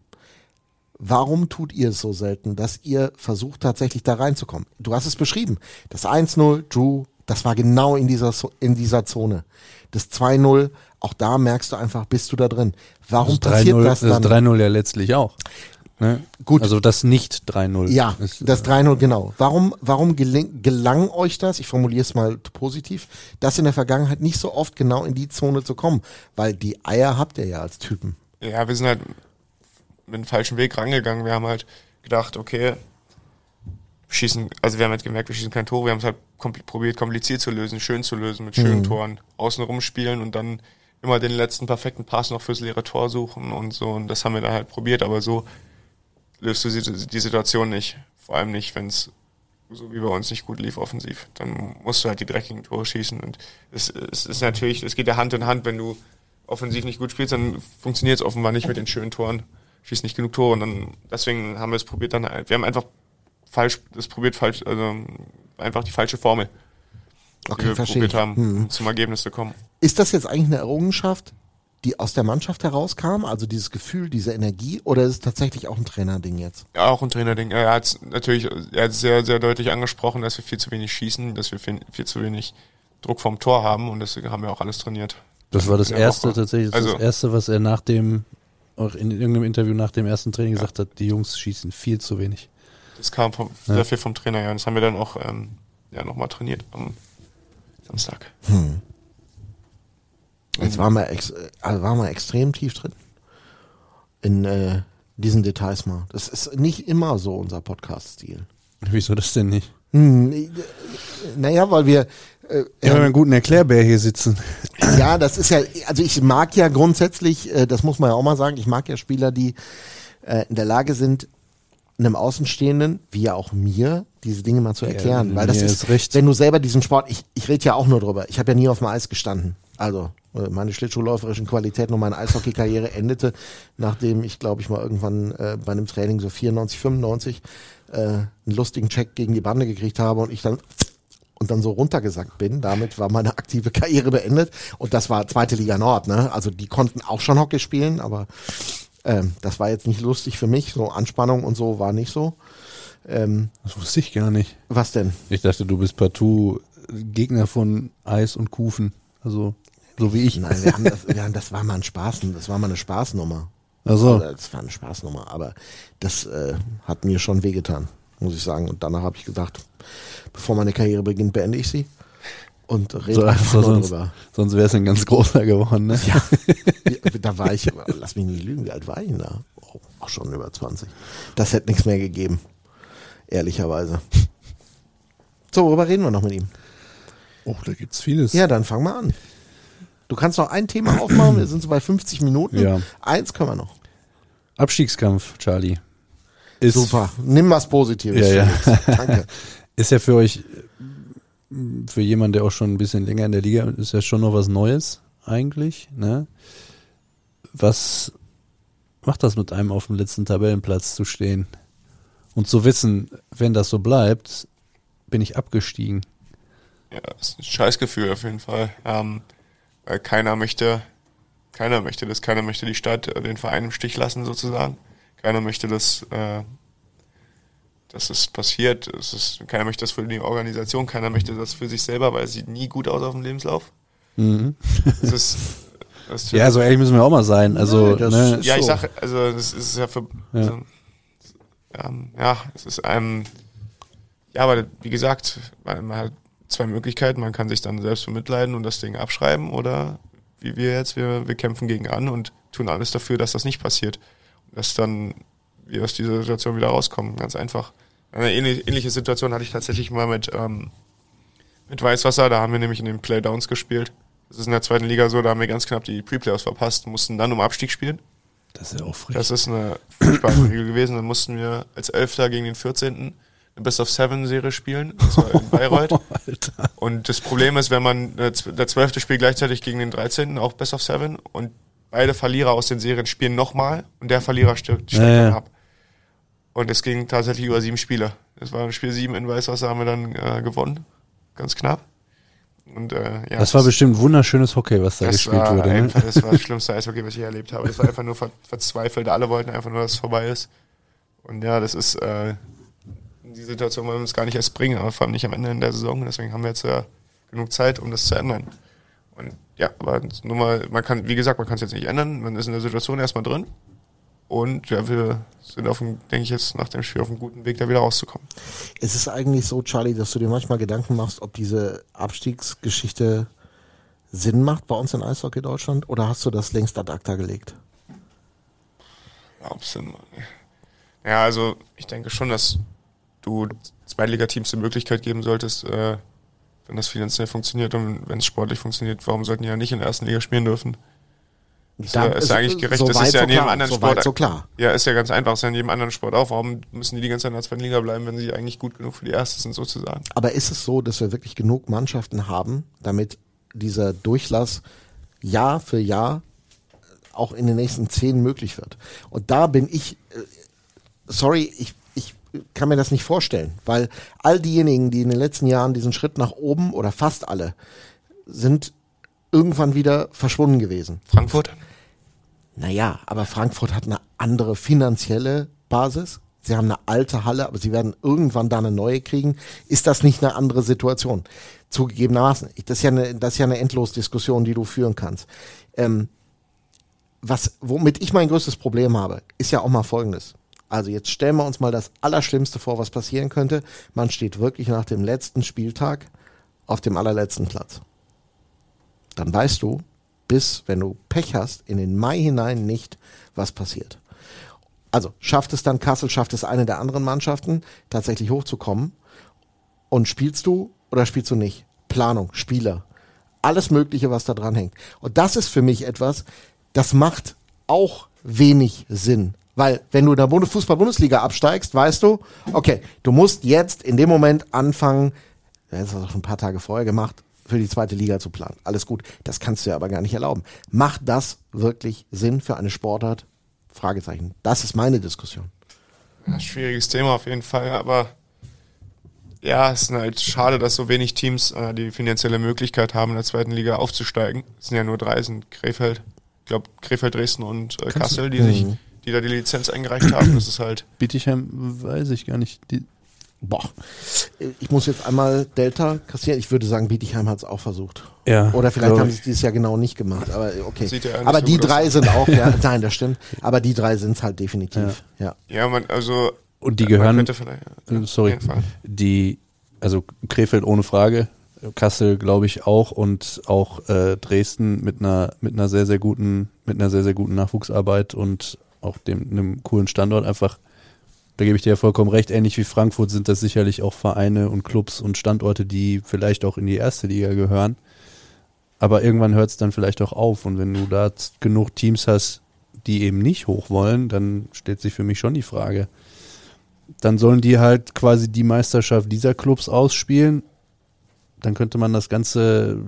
A: Warum tut ihr es so selten, dass ihr versucht tatsächlich da reinzukommen? Du hast es beschrieben. Das 1-0, Drew, das war genau in dieser, in dieser Zone. Das 2-0, auch da merkst du einfach, bist du da drin. Warum
B: Das
A: passiert
B: 3-0
A: das
B: das
A: dann?
B: 3-0 ja letztlich auch. Ne?
A: Gut.
B: Also das nicht 3-0.
A: Ja,
B: ist,
A: das 3-0, genau. Warum, warum geling, gelang euch das, ich formuliere es mal positiv, das in der Vergangenheit nicht so oft genau in die Zone zu kommen? Weil die Eier habt ihr ja als Typen.
E: Ja, wir sind halt mit dem falschen Weg rangegangen. Wir haben halt gedacht, okay, schießen, also wir haben halt gemerkt, wir schießen kein Tor, wir haben es halt kompl probiert, kompliziert zu lösen, schön zu lösen, mit schönen Toren, außenrum spielen und dann immer den letzten perfekten Pass noch fürs leere Tor suchen und so. Und das haben wir dann halt probiert, aber so löst du die, die Situation nicht. Vor allem nicht, wenn es so wie bei uns nicht gut lief offensiv. Dann musst du halt die dreckigen Tore schießen. Und es, es ist natürlich, es geht ja Hand in Hand, wenn du offensiv nicht gut spielst, dann funktioniert es offenbar nicht mit den schönen Toren. Schießt nicht genug Tore und dann deswegen haben wir es probiert dann. Wir haben einfach falsch, das probiert falsch, also einfach die falsche Formel, die
A: Okay,
E: wir
A: verstehe.
E: probiert haben,
A: Hm.
E: um zum Ergebnis zu kommen.
A: Ist das jetzt eigentlich eine Errungenschaft, die aus der Mannschaft herauskam? Also dieses Gefühl, diese Energie? Oder ist es tatsächlich auch ein Trainerding jetzt?
E: Ja, auch ein Trainerding. Er hat natürlich, er hat sehr, sehr deutlich angesprochen, dass wir viel zu wenig schießen, dass wir viel, viel zu wenig Druck vom Tor haben und deswegen haben wir auch alles trainiert.
B: Das war das erste
E: Woche.
B: tatsächlich, das,
E: Also-
B: das erste, was er nach dem, auch in irgendeinem Interview nach dem ersten Training gesagt hat, die Jungs schießen viel zu wenig.
E: Das kam vom,
B: Ja.
E: sehr viel vom Trainer, ja. Und das haben wir dann auch ähm, ja, nochmal trainiert am Samstag.
A: Jetzt waren wir, ex, äh, waren wir extrem tief drin. In äh, diesen Details mal. Das ist nicht immer so unser Podcast-Stil.
B: Wieso das denn nicht?
A: Hm, naja, weil wir äh,
B: Wir haben einen guten Erklärbär hier sitzen.
A: Ja, das ist ja, also ich mag ja grundsätzlich, äh, das muss man ja auch mal sagen, ich mag ja Spieler, die äh, in der Lage sind, einem Außenstehenden, wie ja auch mir, diese Dinge mal zu erklären. weil das ist,
B: ist
A: wenn du selber diesen Sport, ich, ich rede ja auch nur drüber, ich habe ja nie auf dem Eis gestanden. Also äh, meine schlittschuhläuferischen Qualitäten und meine Eishockey-Karriere endete, nachdem ich, glaube ich, mal irgendwann äh, bei einem Training so 94, 95 äh, einen lustigen Check gegen die Bande gekriegt habe und ich dann und dann so runtergesackt bin. Damit war meine aktive Karriere beendet. Und das war zweite Liga Nord, ne? Also die konnten auch schon Hockey spielen, aber ähm, das war jetzt nicht lustig für mich. So Anspannung und so war nicht so. Ähm,
B: Das wusste ich gar nicht.
A: was denn?
B: Ich dachte, du bist partout Gegner von Eis und Kufen. Also, so wie ich.
A: Nein, wir haben das, wir haben, das war mal ein Spaß, das war mal eine Spaßnummer.
B: Also,
A: Das war eine Spaßnummer, aber das äh, hat mir schon wehgetan, muss ich sagen. Und danach habe ich gedacht, bevor meine Karriere beginnt, beende ich sie und rede
B: so,
A: einfach
B: so,
A: nur
B: sonst,
A: drüber.
B: sonst wäre es ein ganz großer geworden, ne?
A: Ja, da war ich, lass mich nicht lügen, wie alt war ich denn da? Oh, auch schon über 20. Das hätte nichts mehr gegeben, ehrlicherweise. So, worüber reden wir noch mit ihm?
B: Oh, da gibt's vieles.
A: Ja, dann fang mal an. Du kannst noch ein Thema aufmachen, wir sind so bei 50 Minuten.
B: Ja.
A: Eins können wir noch.
B: Abstiegskampf, Charlie. Ist,
A: Super. Nimm was Positives.
B: Ja, ja.
A: Danke.
B: Ist ja für euch, für jemanden, der auch schon ein bisschen länger in der Liga ist, ist ja schon noch was Neues eigentlich. Ne? Was macht das mit einem auf dem letzten Tabellenplatz zu stehen? Und zu wissen, wenn das so bleibt, bin ich abgestiegen.
E: Ja, das ist ein Scheißgefühl auf jeden Fall. Ähm, weil keiner möchte, keiner möchte das, keiner möchte die Stadt, äh, den Verein im Stich lassen sozusagen. Keiner möchte das, äh, dass es passiert. Es ist, keiner möchte das für die Organisation, keiner möchte das für sich selber, weil es sieht nie gut aus auf dem Lebenslauf. Es ist, das ist
B: Ja, so ehrlich müssen wir auch mal sein. Also,
A: Ja,
B: ne,
E: ja, ich
A: so.
E: sag, also das ist ja für
B: Ja.
E: Also, ähm, ja, es ist einem ja, aber wie gesagt, man, man hat zwei Möglichkeiten, man kann sich dann selbst bemitleiden und das Ding abschreiben oder wie wir jetzt, wir, wir kämpfen gegen an und tun alles dafür, dass das nicht passiert. Dass dann wir aus dieser Situation wieder rauskommen, ganz einfach. Eine ähnliche, Situation hatte ich tatsächlich mal mit, ähm, mit Weißwasser, da haben wir nämlich in den Playdowns gespielt. Das ist in der zweiten Liga so, da haben wir ganz knapp die Pre-Playoffs verpasst, mussten dann um Abstieg spielen.
B: das ist ja auch frech.
E: Das ist eine furchtbare Regel gewesen. Dann mussten wir als Elfter gegen den 14. Best of Seven Serie spielen. Das war in Bayreuth.
B: Alter.
E: Und das Problem ist, wenn man äh, der 12. spielt gleichzeitig gegen den 13. auch Best of Seven und beide Verlierer aus den Serien spielen nochmal und der Verlierer stirbt, steigt
B: ja.
E: dann ab. Und es ging tatsächlich über sieben Spiele. Das war Spiel sieben in Weißwasser, haben wir dann äh, gewonnen. Ganz knapp. Und, äh, ja,
B: Das war bestimmt wunderschönes Hockey, was da
E: das
B: gespielt
E: war
B: wurde. Ne?
E: einfach, das war das schlimmste Eishockey, was ich erlebt habe. Das war einfach nur ver verzweifelt. Alle wollten einfach nur, dass es vorbei ist. Und ja, das ist äh, die Situation wollen wir uns gar nicht erst bringen, aber vor allem nicht am Ende in der Saison. Deswegen haben wir jetzt ja genug Zeit, um das zu ändern. Und ja, aber nur mal, man kann, wie gesagt, man kann es jetzt nicht ändern. Man ist in der Situation erstmal drin. Und ja, wir sind auf dem, denke ich jetzt nach dem Spiel auf einem guten Weg, da wieder rauszukommen.
A: Es ist eigentlich so, Charlie, dass du dir manchmal Gedanken machst, ob diese Abstiegsgeschichte Sinn macht bei uns in Eishockey Deutschland oder hast du das längst ad acta gelegt?
E: Ja, ob Sinn macht. Ja, also ich denke schon, dass du Zweitligateams die Möglichkeit geben solltest, äh, wenn das finanziell funktioniert und wenn es sportlich funktioniert, warum sollten die ja nicht in der ersten Liga spielen dürfen? Ist ja, ist ja eigentlich gerecht.
A: So
E: das ist ja
A: so
E: in jedem
A: klar,
E: anderen
A: so
E: Sport.
A: so klar.
E: Ja, ist ja ganz einfach. Ist ja in jedem anderen Sport auch. Warum müssen die die ganze Zeit in der zweiten Liga bleiben, wenn sie eigentlich gut genug für die erste sind, sozusagen?
A: Aber ist es so, dass wir wirklich genug Mannschaften haben, damit dieser Durchlass Jahr für Jahr auch in den nächsten zehn möglich wird? Und da bin ich, äh, sorry, ich, ich kann mir das nicht vorstellen, weil all diejenigen, die in den letzten Jahren diesen Schritt nach oben oder fast alle, sind irgendwann wieder verschwunden gewesen.
E: Frankfurt?
A: Naja, aber Frankfurt hat eine andere finanzielle Basis. Sie haben eine alte Halle, aber sie werden irgendwann da eine neue kriegen. Ist das nicht eine andere Situation? Zugegebenermaßen. Das ist ja eine, das ist ja eine Endlosdiskussion, die du führen kannst. Ähm, was, womit ich mein größtes Problem habe, ist ja auch mal Folgendes. Also jetzt stellen wir uns mal das Allerschlimmste vor, was passieren könnte. Man steht wirklich nach dem letzten Spieltag auf dem allerletzten Platz. Dann weißt du, bis, wenn du Pech hast, in den Mai hinein nicht, was passiert. Also schafft es dann Kassel, schafft es eine der anderen Mannschaften, tatsächlich hochzukommen? Und spielst du oder spielst du nicht? Planung, Spieler, alles Mögliche, was da dran hängt. Und das ist für mich etwas, das macht auch wenig Sinn. Weil wenn du in der Bundes- Fußball-Bundesliga absteigst, weißt du, okay, du musst jetzt in dem Moment anfangen, das hast du auch schon ein paar Tage vorher gemacht, für die zweite Liga zu planen. Alles gut. Das kannst du ja aber gar nicht erlauben. Macht das wirklich Sinn für eine Sportart? Fragezeichen. Das ist meine Diskussion.
E: Ja, schwieriges Thema auf jeden Fall, aber ja, es ist halt schade, dass so wenig Teams äh, die finanzielle Möglichkeit haben, in der zweiten Liga aufzusteigen. Es sind ja nur drei, es sind Krefeld, ich glaube Krefeld, Dresden und äh, Kassel, die sich, die da die Lizenz eingereicht haben. Das ist halt,
B: Bietigheim weiß ich gar nicht. Die,
A: Boah. Ich muss jetzt einmal Delta kassieren. Ich würde sagen, Bietigheim hat es auch versucht.
B: Ja,
A: Oder vielleicht haben sie es dieses Jahr genau nicht gemacht. Aber okay.
E: Sieht ja
A: aber
E: so
A: die
E: gut aus.
A: drei sind auch, ja, nein, das stimmt. Aber die drei sind es halt definitiv. Ja.
E: ja, man, also.
B: Und die
E: man
B: gehören,
E: ja,
B: äh, sorry, die, also Krefeld ohne Frage, Kassel glaube ich auch und auch äh, Dresden mit einer mit einer sehr sehr guten mit einer sehr sehr guten Nachwuchsarbeit und auch dem einem coolen Standort einfach. Da gebe ich dir ja vollkommen recht. Ähnlich wie Frankfurt sind das sicherlich auch Vereine und Clubs und Standorte, die vielleicht auch in die erste Liga gehören. Aber irgendwann hört es dann vielleicht auch auf. Und wenn du da genug Teams hast, die eben nicht hoch wollen, dann stellt sich für mich schon die Frage, dann sollen die halt quasi die Meisterschaft dieser Clubs ausspielen. Dann könnte man das Ganze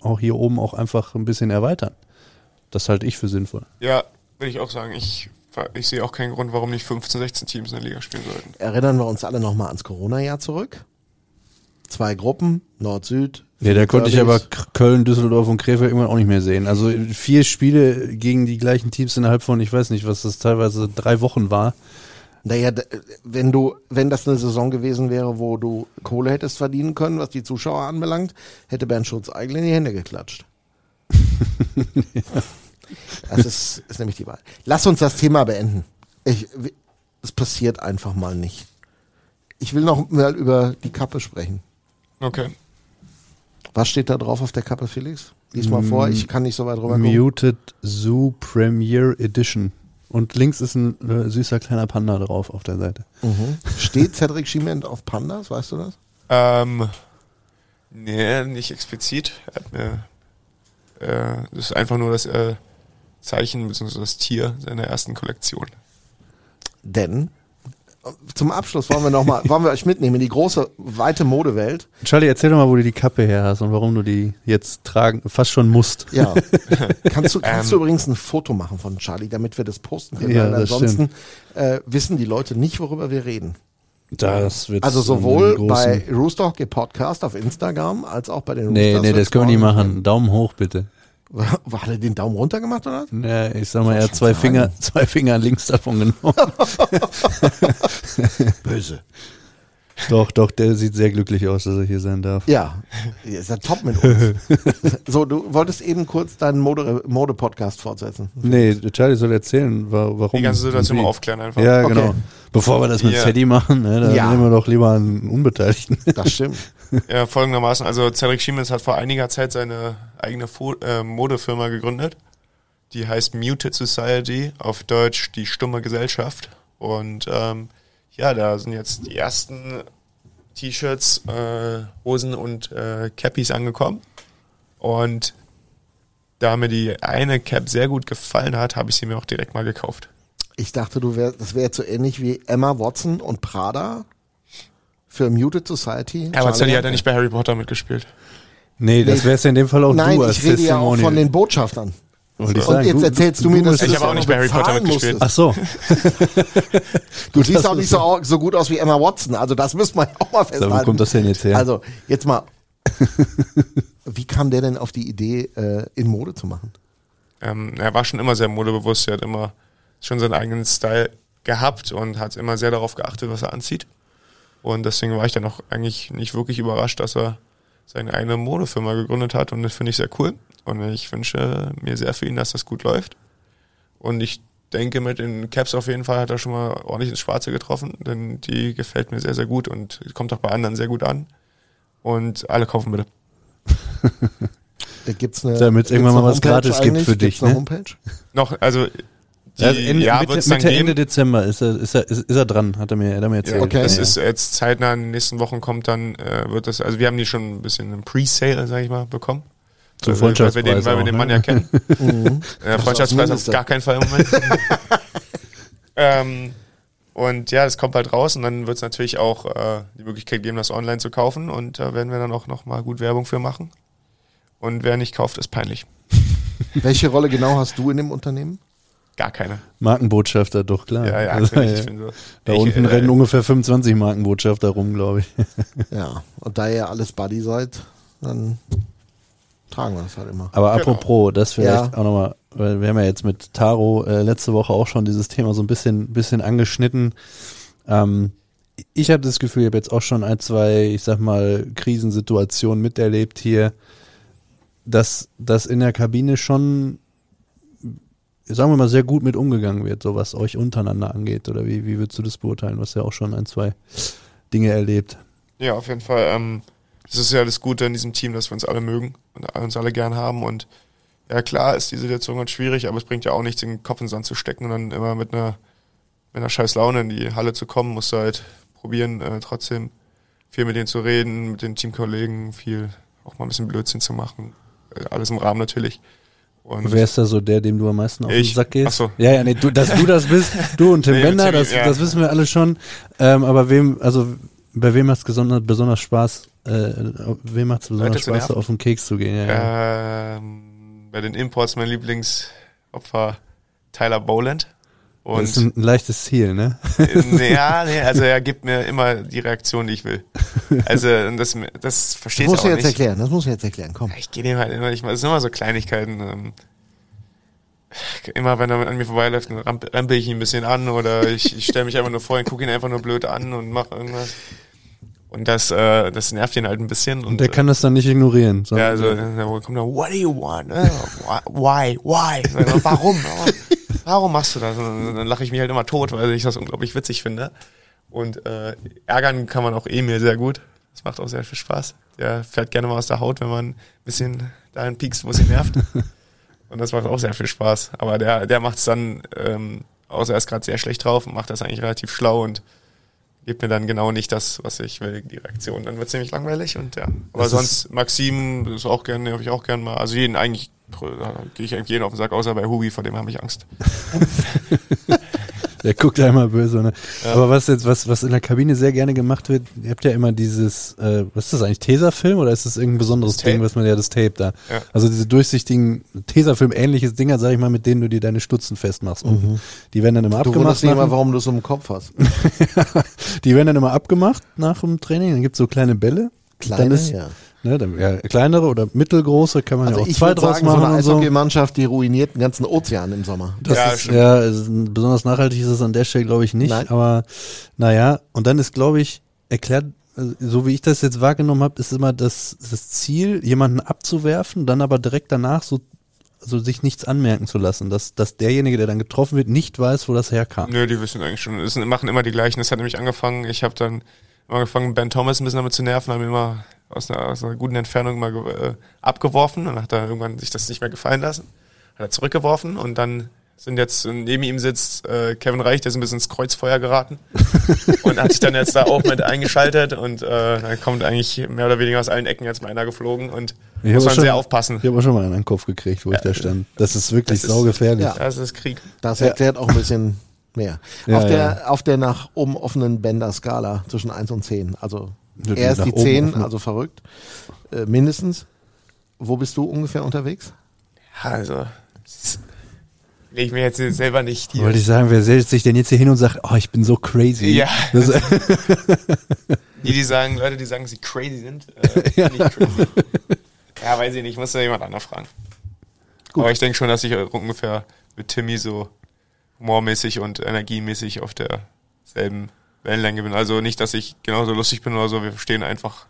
B: auch hier oben auch einfach ein bisschen erweitern. Das halte ich für sinnvoll.
E: Ja, würde ich auch sagen. Ich, ich sehe auch keinen Grund, warum nicht 15, 16 Teams in der Liga spielen sollten.
A: Erinnern wir uns alle nochmal ans Corona-Jahr zurück. Zwei Gruppen, Nord-Süd.
B: Ja, da konnte ich aber Köln, Düsseldorf und Krefeld irgendwann auch nicht mehr sehen. Also vier Spiele gegen die gleichen Teams innerhalb von, ich weiß nicht, was das teilweise drei Wochen war.
A: Naja, wenn du, wenn das eine Saison gewesen wäre, wo du Kohle hättest verdienen können, was die Zuschauer anbelangt, hätte Bernd Schulz eigentlich in die Hände geklatscht. Das ist, ist nämlich die Wahl. Lass uns das Thema beenden. Ich, es passiert einfach mal nicht. Ich will noch mal über die Kappe sprechen.
E: Okay.
A: Was steht da drauf auf der Kappe, Felix? Lies mal vor, ich kann nicht so weit rüber gucken.
B: Muted Zoo Premier Edition. Und links ist ein äh, süßer kleiner Panda drauf auf der Seite.
A: Mhm. Steht Cedric Schiment auf Pandas, weißt du das?
E: Ähm, nee, nicht explizit. Er hat mir, äh, das ist einfach nur das äh, Zeichen bzw. das Tier seiner ersten Kollektion.
A: Denn zum Abschluss wollen wir noch mal, wollen wir euch mitnehmen in die große, weite Modewelt.
B: Charlie, erzähl doch mal, wo du die Kappe her hast und warum du die jetzt tragen, fast schon musst.
A: Ja. kannst du, kannst
E: Ähm.
A: du übrigens ein Foto machen von Charlie, damit wir das posten können?
B: Ja,
A: weil
B: das
A: ansonsten äh, wissen die Leute nicht, worüber wir reden.
B: Das wird
A: Also sowohl bei Rooster Hockey Podcast auf Instagram als auch bei den
B: Nee,
A: Roosters
B: nee, das können wir nicht machen. Daumen hoch, bitte.
A: Hat er den Daumen runter gemacht oder? was?
B: Ja, ich sag mal, er hat zwei
A: sagen.
B: Finger, zwei Finger links davon genommen.
A: Böse.
B: doch, doch, der sieht sehr glücklich aus, dass er hier sein darf.
A: Ja, ihr seid top mit uns. so, du wolltest eben kurz deinen Mode- Mode-Podcast fortsetzen.
B: Nee, Charlie soll erzählen, wa- warum.
E: Die ganze Situation mal aufklären einfach.
B: Ja,
A: Okay.
B: genau. Bevor wir das mit
E: Ja.
B: Teddy machen, ne, da
A: Ja.
B: nehmen wir doch lieber einen Unbeteiligten.
A: Das stimmt.
E: Ja, folgendermaßen, also Cedric Schiemens hat vor einiger Zeit seine eigene Fo äh, Modefirma gegründet. Die heißt Muted Society, auf Deutsch die stumme Gesellschaft. Und ähm, ja, da sind jetzt die ersten T-Shirts, äh, Hosen und äh, Cappies angekommen. Und da mir die eine Cap sehr gut gefallen hat, habe ich sie mir auch direkt mal gekauft.
A: Ich dachte, du wär, das wäre jetzt so ähnlich wie Emma Watson und Prada für Muted Society.
E: Aber
A: Charlie
E: Sally hat ja nicht bei Harry Potter mitgespielt.
B: Nee, das wär's ja in dem Fall auch
A: Nein,
B: du als
A: ich rede ja auch von den Botschaftern.
B: Wollte ich
A: Und jetzt erzählst du, mir, dass du
E: Ich
A: das
E: habe auch nicht bei Harry Potter mitgespielt.
A: musstest.
B: Ach so.
A: Du siehst auch nicht so, so gut aus wie Emma Watson. Also das müssen wir ja auch mal festhalten.
B: wo kommt das denn jetzt her?
A: Also jetzt mal, wie kam der denn auf die Idee, äh, in Mode zu machen?
E: Ähm, er war schon immer sehr modebewusst, er hat immer schon seinen eigenen Style gehabt und hat immer sehr darauf geachtet, was er anzieht. Und deswegen war ich dann auch eigentlich nicht wirklich überrascht, dass er seine eigene Modefirma gegründet hat und das finde ich sehr cool. Und ich wünsche mir sehr für ihn, dass das gut läuft. Und ich denke, mit den Caps auf jeden Fall hat er schon mal ordentlich ins Schwarze getroffen, denn die gefällt mir sehr, sehr gut und kommt auch bei anderen sehr gut an. Und alle kaufen bitte.
A: Da gibt's eine,
B: Damit's
A: gibt's
B: irgendwann mal was
A: Homepage
B: gratis gibt für
A: Gibt's
B: dich,
A: eine
B: ne?
A: Homepage?
E: Noch, also
B: Ja, Ende,
E: ja,
B: Mitte, Mitte. Ende Dezember ist er, ist, er, ist, ist er dran, hat er mir, hat er mir erzählt.
E: Ja,
A: Okay.
E: Das
B: Ja,
E: ist jetzt zeitnah in den nächsten Wochen kommt dann, äh, wird das, also wir haben die schon ein bisschen im Pre-Sale, sag ich mal, bekommen.
B: Zum
E: Weil wir- weil wir den, weil wir den
B: ne?
E: Mann ja kennen.
A: Mhm.
E: Äh, Freundschaftspreis auf gar keinen Fall im Moment. ähm, und ja, das kommt bald raus und dann wird es natürlich auch äh, die Möglichkeit geben, das online zu kaufen und da werden wir dann auch nochmal gut Werbung für machen. Und wer nicht kauft, ist peinlich.
A: Welche Rolle genau hast du in dem Unternehmen?
E: Gar keine.
B: Markenbotschafter, doch klar.
E: Ja, ja,
B: Also.
E: Ich bin so,
B: Da
E: ich,
B: unten
E: äh,
B: rennen ungefähr 25 Markenbotschafter rum, glaube ich.
A: Ja, und da ihr alles Buddy seid, dann tragen wir das halt immer.
B: Aber
E: Genau.
B: apropos, das vielleicht
A: Ja.
B: auch nochmal, weil wir haben ja jetzt mit Taro äh, letzte Woche auch schon dieses Thema so ein bisschen, bisschen angeschnitten. Ähm, ich habe das Gefühl, ich habe jetzt auch schon ein, zwei, ich sag mal, Krisensituationen miterlebt hier, dass das in der Kabine schon, sagen wir mal, sehr gut mit umgegangen wird, so was euch untereinander angeht. Oder wie, wie würdest du das beurteilen? Du hast ja auch schon ein, zwei Dinge erlebt.
E: Ja, auf jeden Fall. Ähm, das ist ja das Gute in diesem Team, dass wir uns alle mögen und uns alle gern haben. Und ja, klar ist die Situation ganz schwierig, aber es bringt ja auch nichts, den Kopf in den Sand zu stecken und dann immer mit einer, mit einer scheiß Laune in die Halle zu kommen. Musst du halt probieren, äh, trotzdem viel mit denen zu reden, mit den Teamkollegen, viel auch mal ein bisschen Blödsinn zu machen. Äh, alles im Rahmen natürlich. Und
B: Wer ist da so der, dem du am meisten auf den. Sack gehst?
E: Ach so.
B: Ja, ja, nee, du, dass du das bist, du und Tim
E: Nee,
B: Bender, das,
E: ja.
B: das wissen wir alle schon. Ähm, aber wem, also bei wem macht es besonders, Spaß, äh, wem macht es besonders Spaß, auf den Keks zu gehen? Ja, ja.
E: ähm, bei den Imports mein Lieblingsopfer Tyler Boland. Und
B: das ist ein leichtes Ziel, ne?
E: nee, ja, nee, also er gibt mir immer die Reaktion, die ich will. Also und das, das
A: Das
E: versteht
A: musst
E: er auch
A: jetzt
E: nicht.
A: erklären, das musst du jetzt erklären, komm.
E: Ich gehe dem halt immer nicht mal, es sind immer so Kleinigkeiten. Ähm, immer wenn er an mir vorbeiläuft, dann ramp- rempel ich ihn ein bisschen an oder ich, ich stelle mich einfach nur vor und gucke ihn einfach nur blöd an und mache irgendwas. Und das, äh, das nervt ihn halt ein bisschen.
B: Und der kann das dann nicht ignorieren.
E: Ja, also dann kommt dann, what do you want? Äh, Why? Why? Ich, Warum? Warum? Machst du das? Und dann, lache ich mich halt immer tot, weil ich das unglaublich witzig finde. Und äh, ärgern kann man auch Emil sehr gut. Das macht auch sehr viel Spaß. Der fährt gerne mal aus der Haut, wenn man ein bisschen dahin piekst, wo es ihn nervt. Und das macht auch sehr viel Spaß. Aber der, der macht es dann, ähm, außer er ist gerade sehr schlecht drauf, macht das eigentlich relativ schlau und gibt mir dann genau nicht das, was ich will, die Reaktion. Dann wird es ziemlich langweilig und ja. Aber
B: Das
E: sonst, Maxim ist auch gerne, habe ich auch gerne mal. Also jeden eigentlich, da gehe ich eigentlich jeden auf den Sack, außer bei Hubi, vor dem habe ich Angst.
B: Der guckt einmal böse. Ne? Aber was jetzt, was, was in der Kabine sehr gerne gemacht wird, ihr habt ja immer dieses, äh, was ist das eigentlich, Tesafilm oder ist das irgendein besonderes
E: Das.
B: Ding, was man ja das Tape da?
E: Ja.
B: Also diese durchsichtigen Tesafilm-ähnliches Dinger, sag ich mal, mit denen du dir deine Stutzen festmachst. unten. Die werden dann immer
A: Du
B: abgemacht. nach
A: immer,
B: dem-
A: warum du es im Kopf hast.
B: die werden dann immer abgemacht nach dem Training. Dann gibt's so kleine Bälle.
A: Kleine,
B: dann ist,
A: ja.
B: Ne, dann, ja, kleinere oder mittelgroße kann man
A: Also
B: ja auch
A: ich
B: zwei draus
A: sagen, so
B: machen
A: eine
B: so.
A: Eishockeymannschaft, die ruiniert den ganzen Ozean im Sommer.
B: Das
E: Ja,
B: ist,
E: stimmt.
B: ja, ist, besonders nachhaltig ist es an der Stelle, glaube ich, nicht.
A: Nein.
B: Aber naja, und dann ist, glaube ich, erklärt, also, so wie ich das jetzt wahrgenommen habe, ist immer das, das Ziel, jemanden abzuwerfen, dann aber direkt danach so, so sich nichts anmerken zu lassen, dass, dass derjenige, der dann getroffen wird, nicht weiß, wo das herkam.
E: Nö, die wissen eigentlich schon. Es machen immer die gleichen. Das hat nämlich angefangen. Ich habe dann immer angefangen, Ben Thomas ein bisschen damit zu nerven, haben immer aus einer, aus einer guten Entfernung mal äh, abgeworfen. Dann hat er irgendwann sich das nicht mehr gefallen lassen. Hat er zurückgeworfen und dann sind jetzt neben ihm sitzt äh, Kevin Reich, der ist ein bisschen ins Kreuzfeuer geraten und hat sich dann jetzt da auch mit eingeschaltet und äh, dann kommt eigentlich mehr oder weniger aus allen Ecken jetzt mal einer geflogen und
B: Ich
E: muss man
B: schon-
E: sehr aufpassen.
B: Ich habe auch schon mal einen an den Kopf gekriegt, wo ich da stand. Das ist wirklich
E: Das ist-
B: saugefährlich.
A: Ja.
E: Das ist Krieg.
A: Das erklärt auch ein bisschen mehr.
B: Ja,
A: auf, der,
B: ja.
A: auf der nach oben offenen Bender-Skala zwischen 1 und 10. Also
B: Ja,
A: er ist die
B: oben
A: 10,
B: offen.
A: also verrückt. Äh, mindestens. Wo bist du ungefähr unterwegs?
E: Also, lege ich mir jetzt selber nicht hier.
B: Wollte ich sagen, wer setzt sich denn jetzt hier hin und sagt, oh, ich bin so crazy.
E: Ja.
B: Das,
E: Die, die sagen, Leute, die sagen, sie crazy sind, äh, nicht crazy. Ja, weiß ich nicht, muss da jemand anderen fragen.
A: Gut.
E: Aber ich denke schon, dass ich ungefähr mit Timmy so humormäßig und energiemäßig auf derselben Wellenlänge bin. Also nicht, dass ich genauso lustig bin oder so, wir verstehen einfach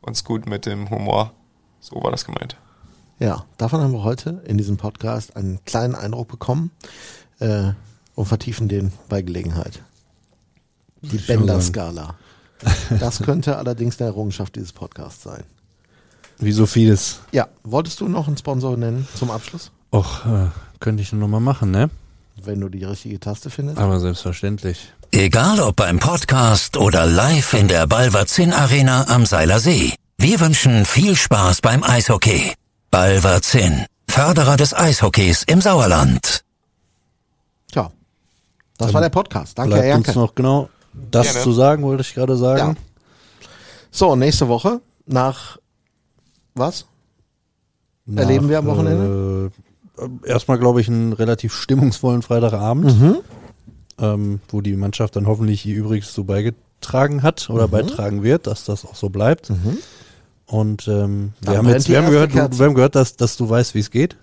E: uns gut mit dem Humor. So war das gemeint.
A: Ja, davon haben wir heute in diesem Podcast einen kleinen Eindruck bekommen äh, und vertiefen den bei Gelegenheit. Die Bender-Skala. Das könnte allerdings eine Errungenschaft dieses Podcasts sein.
B: wie so vieles.
A: Ja, wolltest du noch einen Sponsor nennen zum Abschluss?
B: Och, äh, könnte ich nur noch mal machen, ne?
A: wenn du die richtige Taste findest.
B: Aber selbstverständlich.
D: Egal ob beim Podcast oder live in der Balverzin Arena am Seiler See. Wir wünschen viel Spaß beim Eishockey. Balverzin, Förderer des Eishockeys im Sauerland.
A: Tja, das war der Podcast. Danke, Herr
B: Bleibt uns
A: Janke.
B: noch genau das
E: Gerne.
B: zu sagen, wollte ich gerade sagen.
A: So, nächste Woche nach was? Erleben wir am Wochenende?
B: Äh, erstmal, glaube ich, einen relativ stimmungsvollen Freitagabend,
A: Mhm.
B: Ähm, wo die Mannschaft dann hoffentlich ihr Übriges so beigetragen hat
A: Mhm.
B: oder beitragen wird, dass das auch so bleibt. Und ähm, wir haben jetzt, wir haben gehört, du, wir haben gehört, dass, dass du weißt, wie es geht,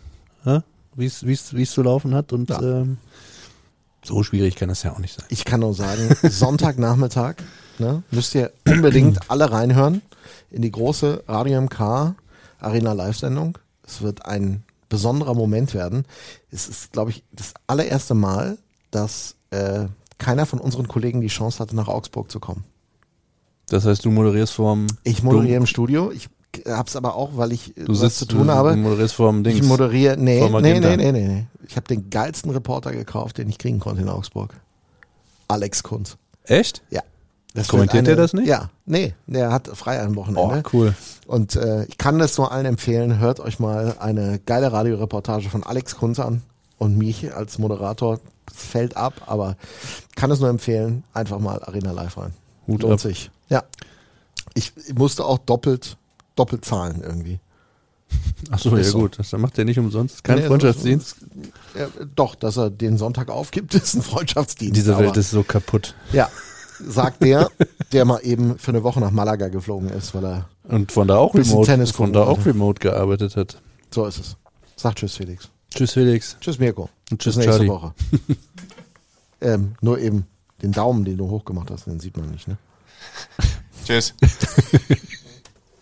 B: ja? wie es es wie es zu laufen hat und
A: Ja.
B: ähm, so schwierig kann das ja auch nicht sein.
A: Ich kann nur sagen, Sonntagnachmittag ne, müsst ihr unbedingt alle reinhören in die große Radio MK Arena Live-Sendung. Es wird ein besonderer Moment werden. Es ist, glaube ich, das allererste Mal, dass äh, keiner von unseren Kollegen die Chance hatte, nach Augsburg zu kommen.
B: Das heißt, du moderierst vorm
A: Ich moderiere im Studio. Ich habe es aber auch, weil ich
B: du
A: was
B: sitzt,
A: zu tun
B: du,
A: habe.
B: Du moderierst vorm Dings.
A: Ich moderiere, nee, nee, nee, nee, nee. Ich habe den geilsten Reporter gekauft, den ich kriegen konnte in Augsburg. Alex Kunz.
B: Echt?
A: Ja. Das
B: Kommentiert der das nicht?
A: Ja, nee, der hat frei am
B: Oh,
A: Wochenende.
B: cool.
A: Und äh, ich kann das nur allen empfehlen, hört euch mal eine geile Radioreportage von Alex Kunz an und mich als Moderator. Fällt ab, aber kann es nur empfehlen, einfach mal Arena Live rein.
B: Hut
A: Lohnt
B: ab.
A: sich. Ja. Ich musste auch doppelt, doppelt zahlen irgendwie.
B: Achso, ja
A: so.
B: gut. Das macht der nicht umsonst. Kein
A: Nee,
B: Freundschaftsdienst.
A: Ja, doch, dass er den Sonntag aufgibt, ist ein Freundschaftsdienst.
B: Diese Welt ist so kaputt.
A: Ja, sagt der, der mal eben für eine Woche nach Malaga geflogen ist, weil er,
B: Und von da auch remote,
A: Tennis
B: von da auch remote gearbeitet hat.
A: so ist es. Sagt Tschüss, Felix.
B: Tschüss Felix.
A: Tschüss, Mirko.
B: Und tschüss,
A: Bis nächste
B: Charlie.
A: Woche. ähm, nur eben den Daumen, den du hochgemacht hast, den sieht man nicht, ne?
E: Tschüss.